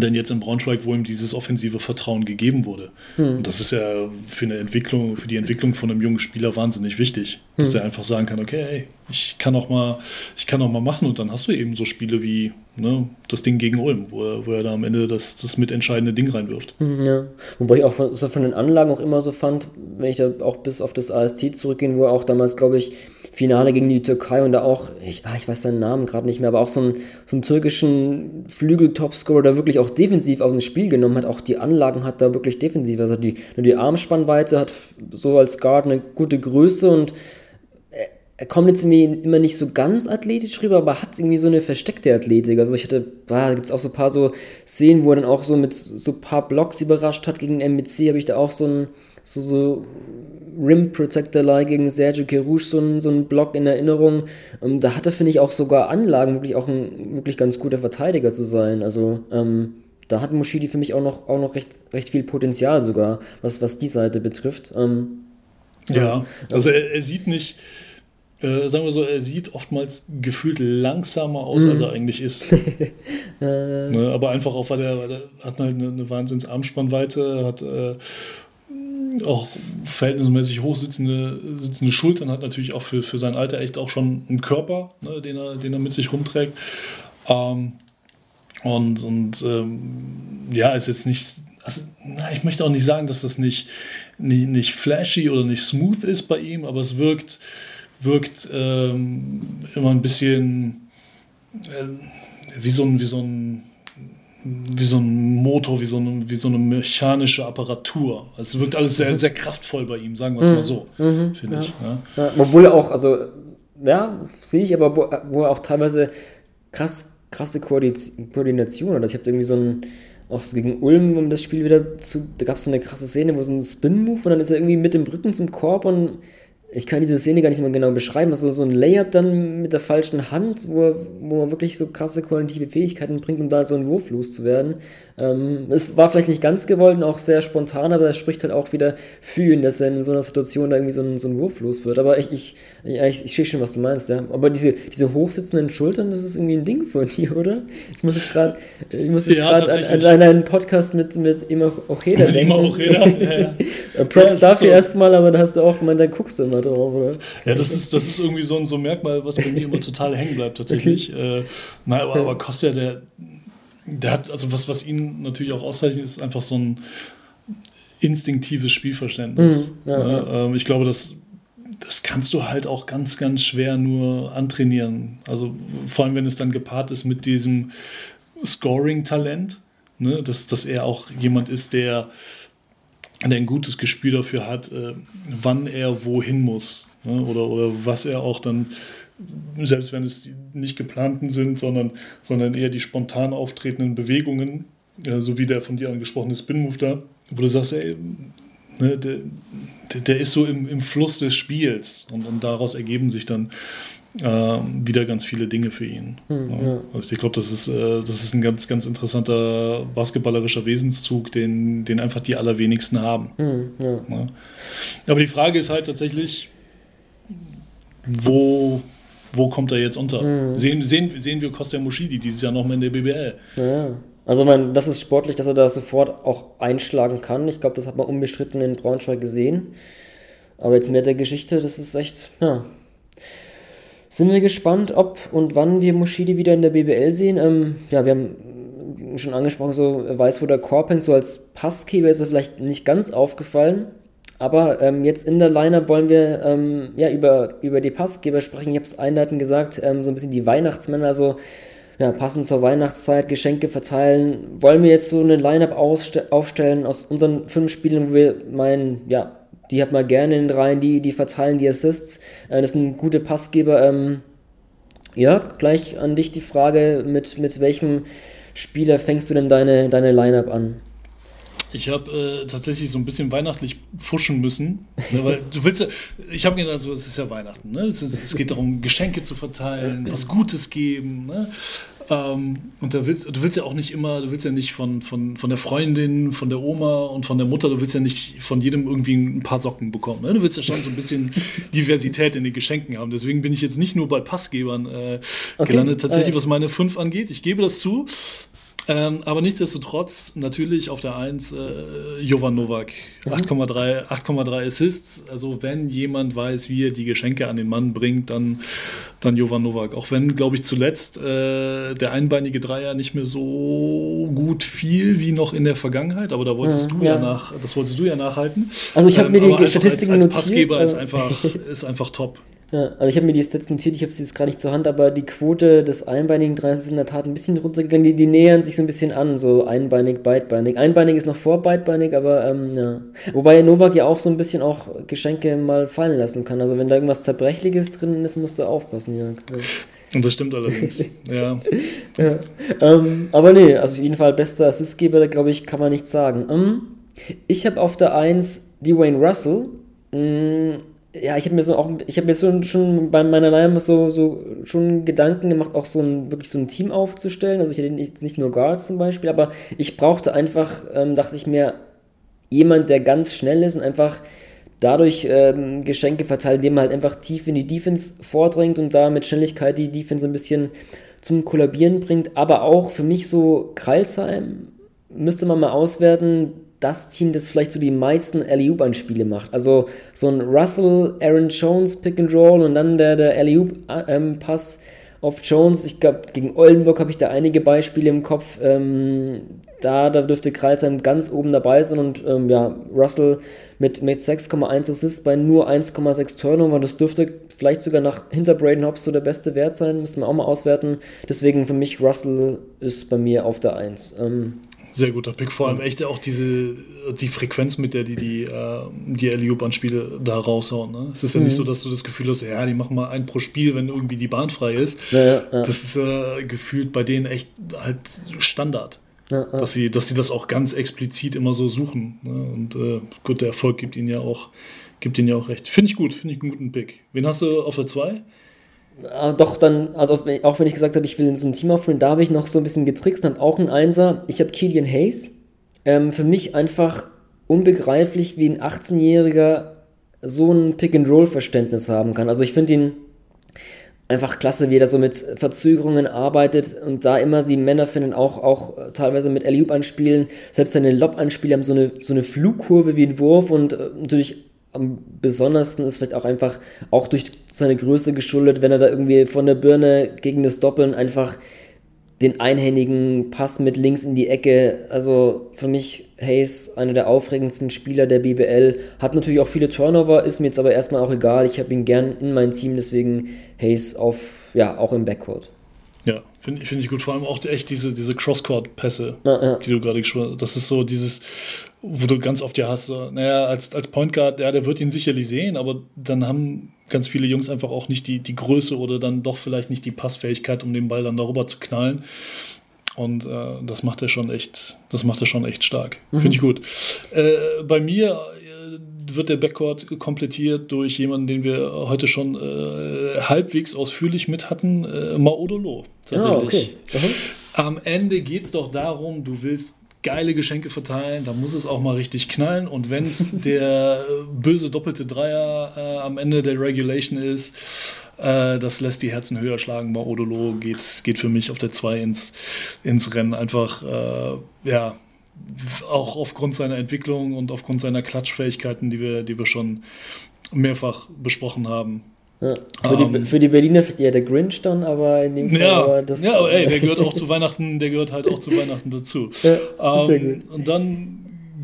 denn jetzt in Braunschweig, wo ihm dieses offensive Vertrauen gegeben wurde. Hm. Und das ist ja für eine Entwicklung, für die Entwicklung von einem jungen Spieler wahnsinnig wichtig, dass hm. er einfach sagen kann, okay, hey, ich kann auch mal, ich kann auch mal machen und dann hast du eben so Spiele wie ne, das Ding gegen Ulm, wo er, wo er da am Ende das, das mitentscheidende Ding reinwirft. Hm, ja, wobei ich auch von, so von den Anlagen auch immer so fand, wenn ich da auch bis auf das AST zurückgehen, wo er auch damals, glaube ich, Finale gegen die Türkei und da auch, ich, ah, ich weiß seinen Namen gerade nicht mehr, aber auch so einen, so einen türkischen Flügel-Topscorer, der wirklich auch defensiv auf ein Spiel genommen hat, auch die Anlagen hat da wirklich defensiv, also die, die Armspannweite hat so als Guard eine gute Größe und er kommt jetzt irgendwie immer nicht so ganz athletisch rüber, aber hat irgendwie so eine versteckte Athletik. Also ich hatte, ah, da gibt es auch so ein paar so Szenen, wo er dann auch so mit so ein paar Blocks überrascht hat. Gegen MBC habe ich da auch so ein so, so Rim Protector gegen Sergio Kerouche so ein, so ein Block in Erinnerung. Und da hat er, finde ich, auch sogar Anlagen, wirklich auch ein wirklich ganz guter Verteidiger zu sein. Also ähm, da hat Moshidi für mich auch noch, auch noch recht, recht viel Potenzial sogar, was, was die Seite betrifft. Ähm, ja, also er, er sieht nicht äh, sagen wir so, er sieht oftmals gefühlt langsamer aus, mm. als er eigentlich ist. [laughs] ne, aber einfach auch, weil er, weil er hat halt eine, eine wahnsinns Armspannweite, hat äh, auch verhältnismäßig hoch sitzende, sitzende Schultern, hat natürlich auch für, für sein Alter echt auch schon einen Körper, ne, den, er, den er mit sich rumträgt. Ähm, und und ähm, ja, ist jetzt nicht, also, na, ich möchte auch nicht sagen, dass das nicht, nicht, nicht flashy oder nicht smooth ist bei ihm, aber es wirkt, wirkt ähm, immer ein bisschen äh, wie, so ein, wie, so ein, wie so ein Motor, wie so eine, wie so eine mechanische Apparatur. Es wirkt alles sehr, sehr kraftvoll bei ihm, sagen wir es mhm. mal so, mhm, finde ja. ich. Ne? Ja, obwohl er auch, also, ja, sehe ich, aber wo, wo, er auch teilweise krass, krasse Koordination hat. Also ich habe irgendwie so ein, auch so gegen Ulm, um das Spiel wieder zu, da gab es so eine krasse Szene, wo so ein Spin-Move und dann ist er irgendwie mit dem Rücken zum Korb und ich kann diese Szene gar nicht mal genau beschreiben, also so ein Layup dann mit der falschen Hand, wo wo er wirklich so krasse koordinative Fähigkeiten bringt, um da so einen Wurf loszuwerden. Ähm, es war vielleicht nicht ganz gewollt und auch sehr spontan, aber es spricht halt auch wieder für ihn, dass er in so einer Situation da irgendwie so ein, so ein Wurf los wird. Aber ich, ich, ich, ich, ich sehe schon, was du meinst, ja. Aber diese, diese hochsitzenden Schultern, das ist irgendwie ein Ding von [laughs] dir, oder? Ich muss jetzt gerade ich muss jetzt ja, gerade an, an, einen Podcast mit, mit Ima Ocheda denken. Ima Ocheda, ja, ja. [laughs] Props ja, dafür so. erstmal, aber da hast du auch gemeint, da guckst du immer drauf, oder? Ja, das ist, das ist irgendwie so ein so Merkmal, was bei mir immer total hängen bleibt, tatsächlich. Okay. Äh, na, aber, aber Kostja, der der hat, also was, was ihn natürlich auch auszeichnet, ist einfach so ein instinktives Spielverständnis. Mhm, ja, ja. Ähm, ich glaube, das, das kannst du halt auch ganz, ganz schwer nur antrainieren. Also vor allem, wenn es dann gepaart ist mit diesem Scoring-Talent, ne? dass, dass er auch jemand ist, der, der ein gutes Gespür dafür hat, äh, wann er wohin muss. Ne? Oder, oder was er auch dann selbst wenn es die nicht geplanten sind, sondern, sondern eher die spontan auftretenden Bewegungen, äh, so wie der von dir angesprochene Spin-Move da, wo du sagst, ey, ne, der, der, ist so im, im Fluss des Spiels und, und daraus ergeben sich dann äh, wieder ganz viele Dinge für ihn. Hm, ja. Also ich glaube, das ist, äh, das ist ein ganz, ganz interessanter basketballerischer Wesenszug, den, den einfach die allerwenigsten haben. Hm. Ja. Aber die Frage ist halt tatsächlich, wo, wo kommt er jetzt unter? Mhm. Sehen, sehen, sehen wir Kostja Mushidi dieses Jahr nochmal in der BBL? Ja. Also man, das ist sportlich, dass er da sofort auch einschlagen kann. Ich glaube, das hat man unbestritten in Braunschweig gesehen. Aber jetzt mehr der Geschichte, das ist echt, ja. Sind wir gespannt, ob und wann wir Mushidi wieder in der BBL sehen. Ähm, ja, wir haben schon angesprochen, so weiß, wo der Korb hängt, so als Passgeber ist er vielleicht nicht ganz aufgefallen. Aber ähm, jetzt in der Lineup wollen wir ähm, ja, über, über die Passgeber sprechen. Ich habe es einleitend gesagt, ähm, so ein bisschen die Weihnachtsmänner, also ja, passend zur Weihnachtszeit, Geschenke verteilen. Wollen wir jetzt so eine Lineup aufstellen aus unseren fünf Spielen, wo wir meinen, ja, die hat man gerne in den Reihen, die, die verteilen die Assists. Äh, das sind gute Passgeber. Ähm, ja, gleich an dich die Frage, mit, mit welchem Spieler fängst du denn deine, deine Lineup an? Ich habe äh, tatsächlich so ein bisschen weihnachtlich pfuschen müssen. Ne, weil du willst ja, ich habe gedacht, so, es ist ja Weihnachten. Ne? Es, ist, es, geht darum, Geschenke zu verteilen, was Gutes geben. Ne? Ähm, und da willst, du willst ja auch nicht immer, du willst ja nicht von, von, von der Freundin, von der Oma und von der Mutter, du willst ja nicht von jedem irgendwie ein paar Socken bekommen. Ne? Du willst ja schon so ein bisschen Diversität in den Geschenken haben. Deswegen bin ich jetzt nicht nur bei Passgebern äh, okay. gelandet, tatsächlich, was meine fünf angeht. Ich gebe das zu. Ähm, aber nichtsdestotrotz natürlich auf der 1 äh, Jovan Novak. 8,3 mhm. Assists. Also wenn jemand weiß, wie er die Geschenke an den Mann bringt, dann, dann Jovan Novak. Auch wenn, glaube ich, zuletzt äh, der einbeinige Dreier nicht mehr so gut fiel wie noch in der Vergangenheit. Aber da wolltest mhm, du ja. ja. nach, das wolltest du ja nachhalten. Also ich habe ähm, mir die Statistiken als, als Passgeber notiert. Ist einfach, [laughs] ist einfach top. Ja, also ich habe mir die Stats notiert, ich habe sie jetzt gar nicht zur Hand, aber die Quote des einbeinigen Dreiers ist in der Tat ein bisschen runtergegangen. Die, die nähern sich so ein bisschen an, so einbeinig, beidbeinig. Einbeinig ist noch vor beidbeinig, aber ähm, ja. Wobei Novak ja auch so ein bisschen auch Geschenke mal fallen lassen kann. Also wenn da irgendwas Zerbrechliches drin ist, musst du aufpassen, ja. Und das stimmt allerdings, [laughs] ja. ja. Ähm, aber nee, also auf jeden Fall bester Assistgeber, glaube ich, kann man nicht sagen. Ähm, ich habe auf der 1 Dwayne Russell. Mh, mm, ja, ich habe mir so auch, ich habe mir so schon bei meiner Line so, so schon Gedanken gemacht, auch so ein, wirklich so ein Team aufzustellen. Also ich hätte nicht, nicht nur Guards zum Beispiel, aber ich brauchte einfach, ähm, dachte ich mir, jemand, der ganz schnell ist und einfach dadurch ähm, Geschenke verteilt, indem man halt einfach tief in die Defense vordringt und da mit Schnelligkeit die Defense ein bisschen zum Kollabieren bringt. Aber auch für mich so Kreilsheim müsste man mal auswerten, das Team, das vielleicht so die meisten Alley-Oop-Anspiele macht. Also so ein Russell, Aaron Jones Pick and Roll und dann der, der Alley-Oop-Pass auf Jones. Ich glaube, gegen Oldenburg habe ich da einige Beispiele im Kopf. Ähm, da, da dürfte Kreisheim ganz oben dabei sein und ähm, ja, Russell mit, mit 6,1 Assists bei nur 1,6 Turnover. Das dürfte vielleicht sogar nach hinter Braden Hobbs so der beste Wert sein. Müssen wir auch mal auswerten. Deswegen für mich Russell ist bei mir auf der 1. Ähm, sehr guter Pick. Vor allem echt auch diese die Frequenz, mit der die die, äh, die Alley-Oop-Anspiele da raushauen. Ne? Es ist ja mhm. nicht so, dass du das Gefühl hast, ja, die machen mal einen pro Spiel, wenn irgendwie die Bahn frei ist. Ja, ja, ja. Das ist äh, gefühlt bei denen echt halt Standard. Dass, sie, dass sie das auch ganz explizit immer so suchen. Ne? Und äh, gut, der Erfolg gibt ihnen ja auch, gibt ihnen ja auch recht. Finde ich gut, finde ich einen guten Pick. Wen hast du auf der 2? Äh, doch dann, also auch wenn ich gesagt habe, ich will in so ein Team auffüllen, da habe ich noch so ein bisschen getrickst habe auch einen Einser. Ich habe Killian Hayes. Ähm, für mich einfach unbegreiflich, wie ein 18-Jähriger so ein Pick-and-Roll-Verständnis haben kann. Also ich finde ihn einfach klasse, wie er so mit Verzögerungen arbeitet und da immer die Männer finden, auch, auch teilweise mit Alley-Oop anspielen, selbst seine Lob-Anspiele haben so eine, so eine Flugkurve wie ein Wurf und äh, natürlich am besondersten ist vielleicht auch einfach, auch durch seine Größe geschuldet, wenn er da irgendwie von der Birne gegen das Doppeln einfach den einhändigen Pass mit links in die Ecke. Also für mich Hayes einer der aufregendsten Spieler der BBL. Hat natürlich auch viele Turnover, ist mir jetzt aber erstmal auch egal. Ich habe ihn gern in mein Team, deswegen Hayes auf, ja, auch im Backcourt. Ja, finde find ich gut. Vor allem auch echt diese, diese Crosscourt-Pässe, ja. die du gerade gesprochen hast. Das ist so dieses, wo du ganz oft ja hast, so, naja, als, als Point Guard, ja, der wird ihn sicherlich sehen, aber dann haben ganz viele Jungs einfach auch nicht die, die Größe oder dann doch vielleicht nicht die Passfähigkeit, um den Ball dann darüber zu knallen. Und äh, das macht er schon echt, das macht er schon echt stark. Mhm. Finde ich gut. Äh, bei mir äh, wird der Backcourt komplettiert durch jemanden, den wir heute schon äh, halbwegs ausführlich mit hatten, äh, Maodolo. Tatsächlich. Ah, okay. Am Ende geht es doch darum, du willst geile Geschenke verteilen, da muss es auch mal richtig knallen. Und wenn es [laughs] der böse doppelte Dreier äh, am Ende der Regulation ist, äh, das lässt die Herzen höher schlagen. Maodolo geht, geht für mich auf der 2 ins, ins Rennen. Einfach, äh, ja, auch aufgrund seiner Entwicklung und aufgrund seiner Klatschfähigkeiten, die wir, die wir schon mehrfach besprochen haben. Ja, für, um, die, ähm. für die Berliner vielleicht eher der Grinch dann, aber in dem Fall ja, aber das. Ja, ey, der gehört [laughs] auch zu Weihnachten, der gehört halt auch zu Weihnachten dazu. Ja, sehr ähm, gut. Und dann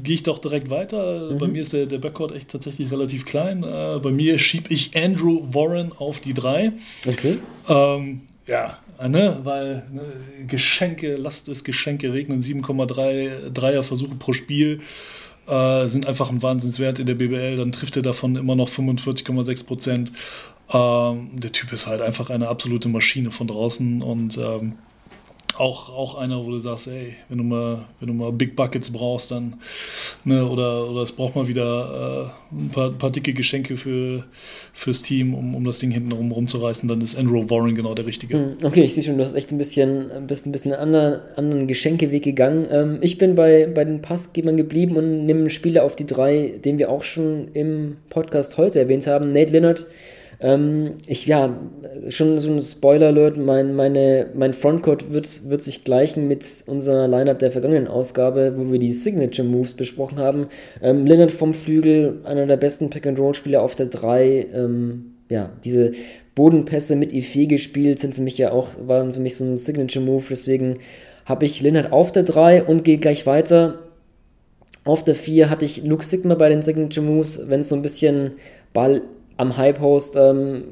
gehe ich doch direkt weiter. Mhm. Bei mir ist der, der Backcourt echt tatsächlich relativ klein. Uh, bei mir schiebe ich Andrew Warren auf die 3. Okay. Um, ja, ne, weil ne, Geschenke, lasst es Geschenke regnen, 7,3 Dreier Versuche pro Spiel äh, sind einfach ein Wahnsinnswert in der BBL. Dann trifft er davon immer noch 45,6 Prozent. Ähm, der Typ ist halt einfach eine absolute Maschine von draußen und ähm, auch, auch einer, wo du sagst, ey, wenn du mal, wenn du mal Big Buckets brauchst, dann, ne, oder, oder es braucht mal wieder äh, ein paar, paar dicke Geschenke für, fürs Team, um, um das Ding hinten rum rumzureißen, dann ist Andrew Warren genau der Richtige. Hm, okay, ich sehe schon, du hast echt ein bisschen, ein bisschen, ein bisschen anderen, anderen Geschenkeweg gegangen. Ähm, ich bin bei, bei den Passgebern geblieben und nehme einen Spieler auf die drei, den wir auch schon im Podcast heute erwähnt haben, Nate Leonard ähm, ich, ja, schon so ein Spoiler-Alert, mein, meine, mein Frontcourt wird, wird sich gleichen mit unserer Lineup der vergangenen Ausgabe, wo wir die Signature Moves besprochen haben. Ähm, Lennart vom Flügel, einer der besten Pick-and-Roll-Spieler auf der 3. Ähm, ja, diese Bodenpässe mit Ife gespielt sind für mich ja auch, waren für mich so ein Signature-Move, deswegen habe ich Lennart auf der 3 und gehe gleich weiter. Auf der 4 hatte ich Luke Sigma bei den Signature Moves, wenn es so ein bisschen Ball am High-Post ähm,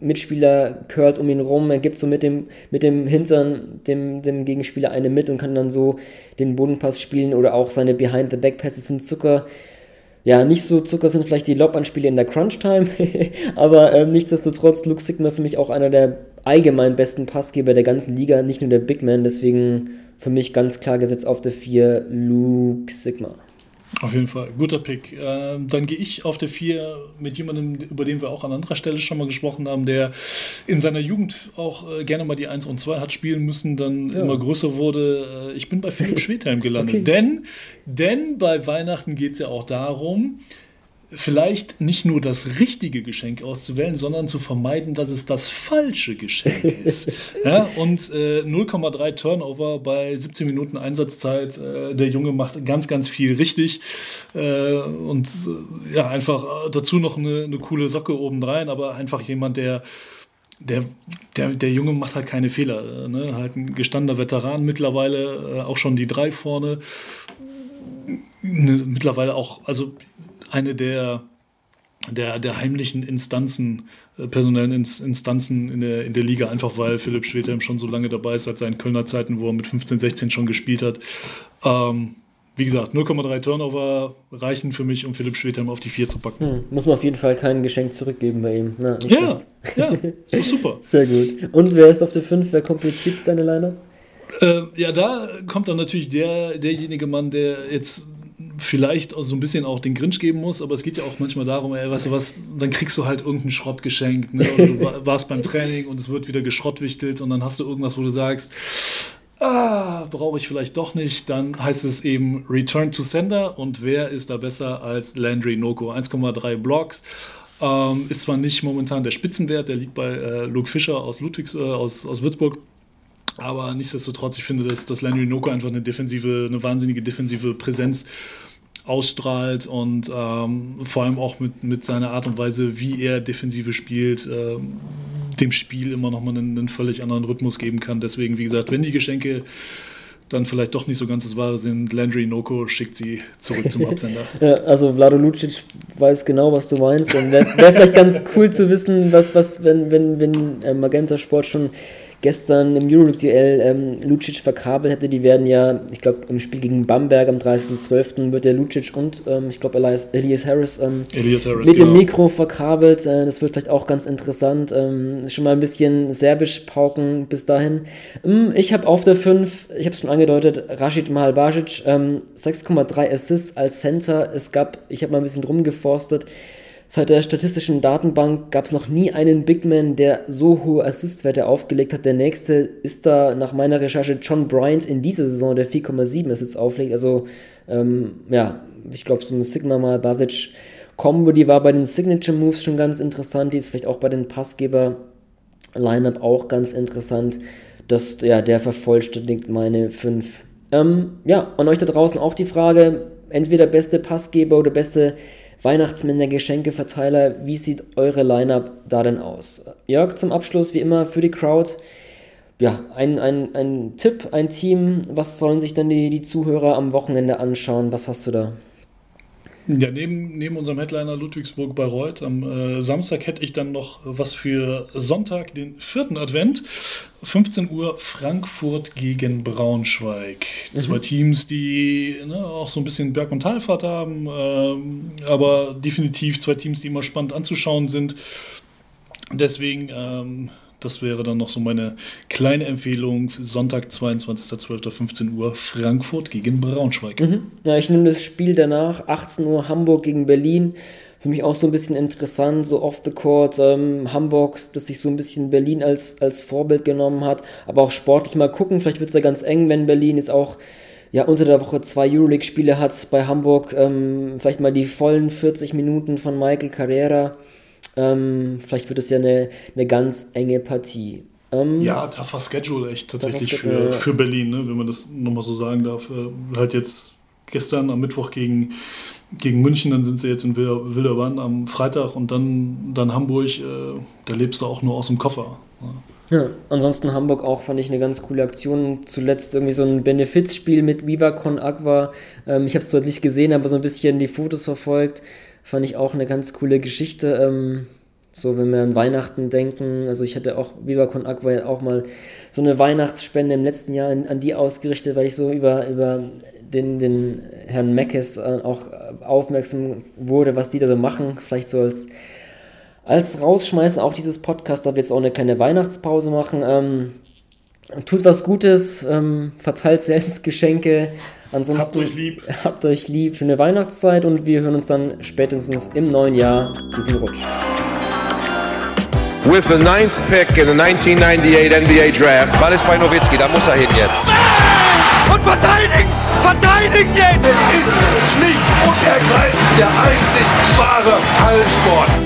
Mitspieler curlt um ihn rum, er gibt so mit dem, mit dem Hintern dem, dem Gegenspieler eine mit und kann dann so den Bodenpass spielen oder auch seine Behind-the-Back-Passes sind Zucker. Ja, nicht so Zucker sind vielleicht die Lob-Anspiele in der Crunch-Time, [laughs] aber ähm, nichtsdestotrotz Luke Sigma für mich auch einer der allgemein besten Passgeber der ganzen Liga, nicht nur der Big Man, deswegen für mich ganz klar gesetzt auf der 4 Luke Sigma. Auf jeden Fall, guter Pick. Äh, dann gehe ich auf der 4 mit jemandem, über den wir auch an anderer Stelle schon mal gesprochen haben, der in seiner Jugend auch äh, gerne mal die 1 und 2 hat spielen müssen, dann ja. immer größer wurde. Äh, ich bin bei Philipp [laughs] Schwedheim gelandet. Okay. Denn, denn bei Weihnachten geht es ja auch darum, vielleicht nicht nur das richtige Geschenk auszuwählen, sondern zu vermeiden, dass es das falsche Geschenk ist. [laughs] ja, und äh, 0,3 Turnover bei 17 Minuten Einsatzzeit. Äh, der Junge macht ganz, ganz viel richtig. Äh, und äh, ja, einfach dazu noch eine, eine coole Socke obendrein, aber einfach jemand, der der, der, der Junge macht halt keine Fehler. Ne? Halt ein gestandener Veteran mittlerweile, äh, auch schon die drei vorne. Ne, mittlerweile auch, also eine der, der, der heimlichen Instanzen, äh, personellen Instanzen in der, in der Liga, einfach weil Philipp Schwedhelm schon so lange dabei ist, seit seinen Kölner Zeiten, wo er mit 15, 16 schon gespielt hat. Ähm, wie gesagt, 0,3 Turnover reichen für mich, um Philipp Schwedhelm auf die 4 zu packen. Hm, muss man auf jeden Fall kein Geschenk zurückgeben bei ihm. Na, ja, ja, [laughs] ist doch super. Sehr gut. Und wer ist auf der 5? Wer komplettiert seine Line? Äh, ja, da kommt dann natürlich der, derjenige Mann, der jetzt vielleicht so ein bisschen auch den Grinch geben muss, aber es geht ja auch manchmal darum, ey, weißt du was, dann kriegst du halt irgendeinen Schrott geschenkt, ne? Oder du warst beim Training und es wird wieder geschrottwichtelt und dann hast du irgendwas, wo du sagst, ah, brauche ich vielleicht doch nicht, dann heißt es eben Return to Sender und wer ist da besser als Landry Noko? 1,3 Blocks. Ähm, ist zwar nicht momentan der Spitzenwert, der liegt bei äh, Luke Fischer aus Ludwigs, äh, aus, aus Würzburg, aber nichtsdestotrotz, ich finde, dass, dass Landry Noko einfach eine defensive, eine wahnsinnige defensive Präsenz ausstrahlt und ähm, vor allem auch mit, mit seiner Art und Weise, wie er Defensive spielt, äh, dem Spiel immer nochmal einen, einen völlig anderen Rhythmus geben kann. Deswegen, wie gesagt, wenn die Geschenke dann vielleicht doch nicht so ganz das Wahre sind. Landry Noko schickt sie zurück zum Absender. [laughs] ja, also Vlado Lucic weiß genau, was du meinst. Wäre wär vielleicht ganz cool zu wissen, was, was wenn, wenn, wenn äh, Magenta Sport schon gestern im Euroleague-Duell ähm, Lucic verkabelt hätte. Die werden ja, ich glaube, im Spiel gegen Bamberg am 30.12. wird der Lucic und ähm, ich glaube Elias, Elias Harris, ähm, Elias Harris mit genau. dem Mikro verkabelt. Äh, das wird vielleicht auch ganz interessant. Ähm, schon mal ein bisschen serbisch pauken bis dahin. Ähm, ich habe auf der 5, ich habe es schon angedeutet, Rashid Mahalbajic, 6,3 ähm, Assists als Center. Es gab, ich habe mal ein bisschen rumgeforstet, Seit der statistischen Datenbank gab es noch nie einen Big Man, der so hohe Assistwerte aufgelegt hat. Der nächste ist da nach meiner Recherche John Bryant in dieser Saison, der 4,7 Assists auflegt. Also, ähm, ja, ich glaube, so eine Sigma mal Basic Combo, die war bei den Signature Moves schon ganz interessant. Die ist vielleicht auch bei den Passgeber Lineup auch ganz interessant. Das, ja, der vervollständigt meine 5. Ähm, ja, an euch da draußen auch die Frage, entweder beste Passgeber oder beste Weihnachtsmänner, Geschenkeverteiler. Wie sieht eure Line-Up da denn aus? Jörg, zum Abschluss wie immer für die Crowd. Ja, ein, ein, ein Tipp, ein Team. Was sollen sich dann die, die Zuhörer am Wochenende anschauen? Was hast du da? Ja, neben, neben unserem Headliner Ludwigsburg-Bayreuth am äh, Samstag hätte ich dann noch was für Sonntag, den vierten Advent. 15 Uhr Frankfurt gegen Braunschweig. Mhm. Zwei Teams, die ne, auch so ein bisschen Berg- und Talfahrt haben, ähm, aber definitiv zwei Teams, die immer spannend anzuschauen sind. Deswegen ähm, das wäre dann noch so meine kleine Empfehlung. Sonntag, 22.12.15 Uhr, Frankfurt gegen Braunschweig. Mhm. Ja, ich nehme das Spiel danach, 18 Uhr Hamburg gegen Berlin. Für mich auch so ein bisschen interessant, so off the court. Ähm, Hamburg, das sich so ein bisschen Berlin als, als Vorbild genommen hat. Aber auch sportlich mal gucken. Vielleicht wird es ja ganz eng, wenn Berlin jetzt auch ja, unter der Woche zwei Euroleague-Spiele hat bei Hamburg. Ähm, vielleicht mal die vollen 40 Minuten von Michael Carrera. Ähm, vielleicht wird es ja eine, eine ganz enge Partie. Ähm, ja, tougher Schedule echt tatsächlich für, für Berlin, ne, wenn man das nochmal so sagen darf. Äh, halt jetzt gestern am Mittwoch gegen, gegen München, dann sind sie jetzt in Wilder, Wilderbahn am Freitag und dann, dann Hamburg, äh, da lebst du auch nur aus dem Koffer. Ne. Ja, ansonsten Hamburg auch fand ich eine ganz coole Aktion. Zuletzt irgendwie so ein Benefizspiel mit Viva Con Agua. Ähm, ich habe es zwar nicht gesehen, aber so ein bisschen die Fotos verfolgt. Fand ich auch eine ganz coole Geschichte. Ähm, so, wenn wir an Weihnachten denken, also ich hatte auch Viva Con Agua auch mal so eine Weihnachtsspende im letzten Jahr an, an die ausgerichtet, weil ich so über, über den, den Herrn Meckes äh, auch aufmerksam wurde, was die da so machen. Vielleicht so als, als Rausschmeißen auch dieses Podcast, da wir jetzt auch eine kleine Weihnachtspause machen. Ähm, tut was Gutes, ähm, verteilt selbst Geschenke, Ansonsten habt euch lieb. [laughs] Habt euch lieb. Schöne Weihnachtszeit und wir hören uns dann spätestens im neuen Jahr. Guten Rutsch. With the ninth pick in the 1998 NBA Draft. Ball ist bei Nowitzki, da muss er hin jetzt. Und verteidigen! Verteidigen jetzt! Es ist schlicht und ergreifend der einzig wahre Hallensport.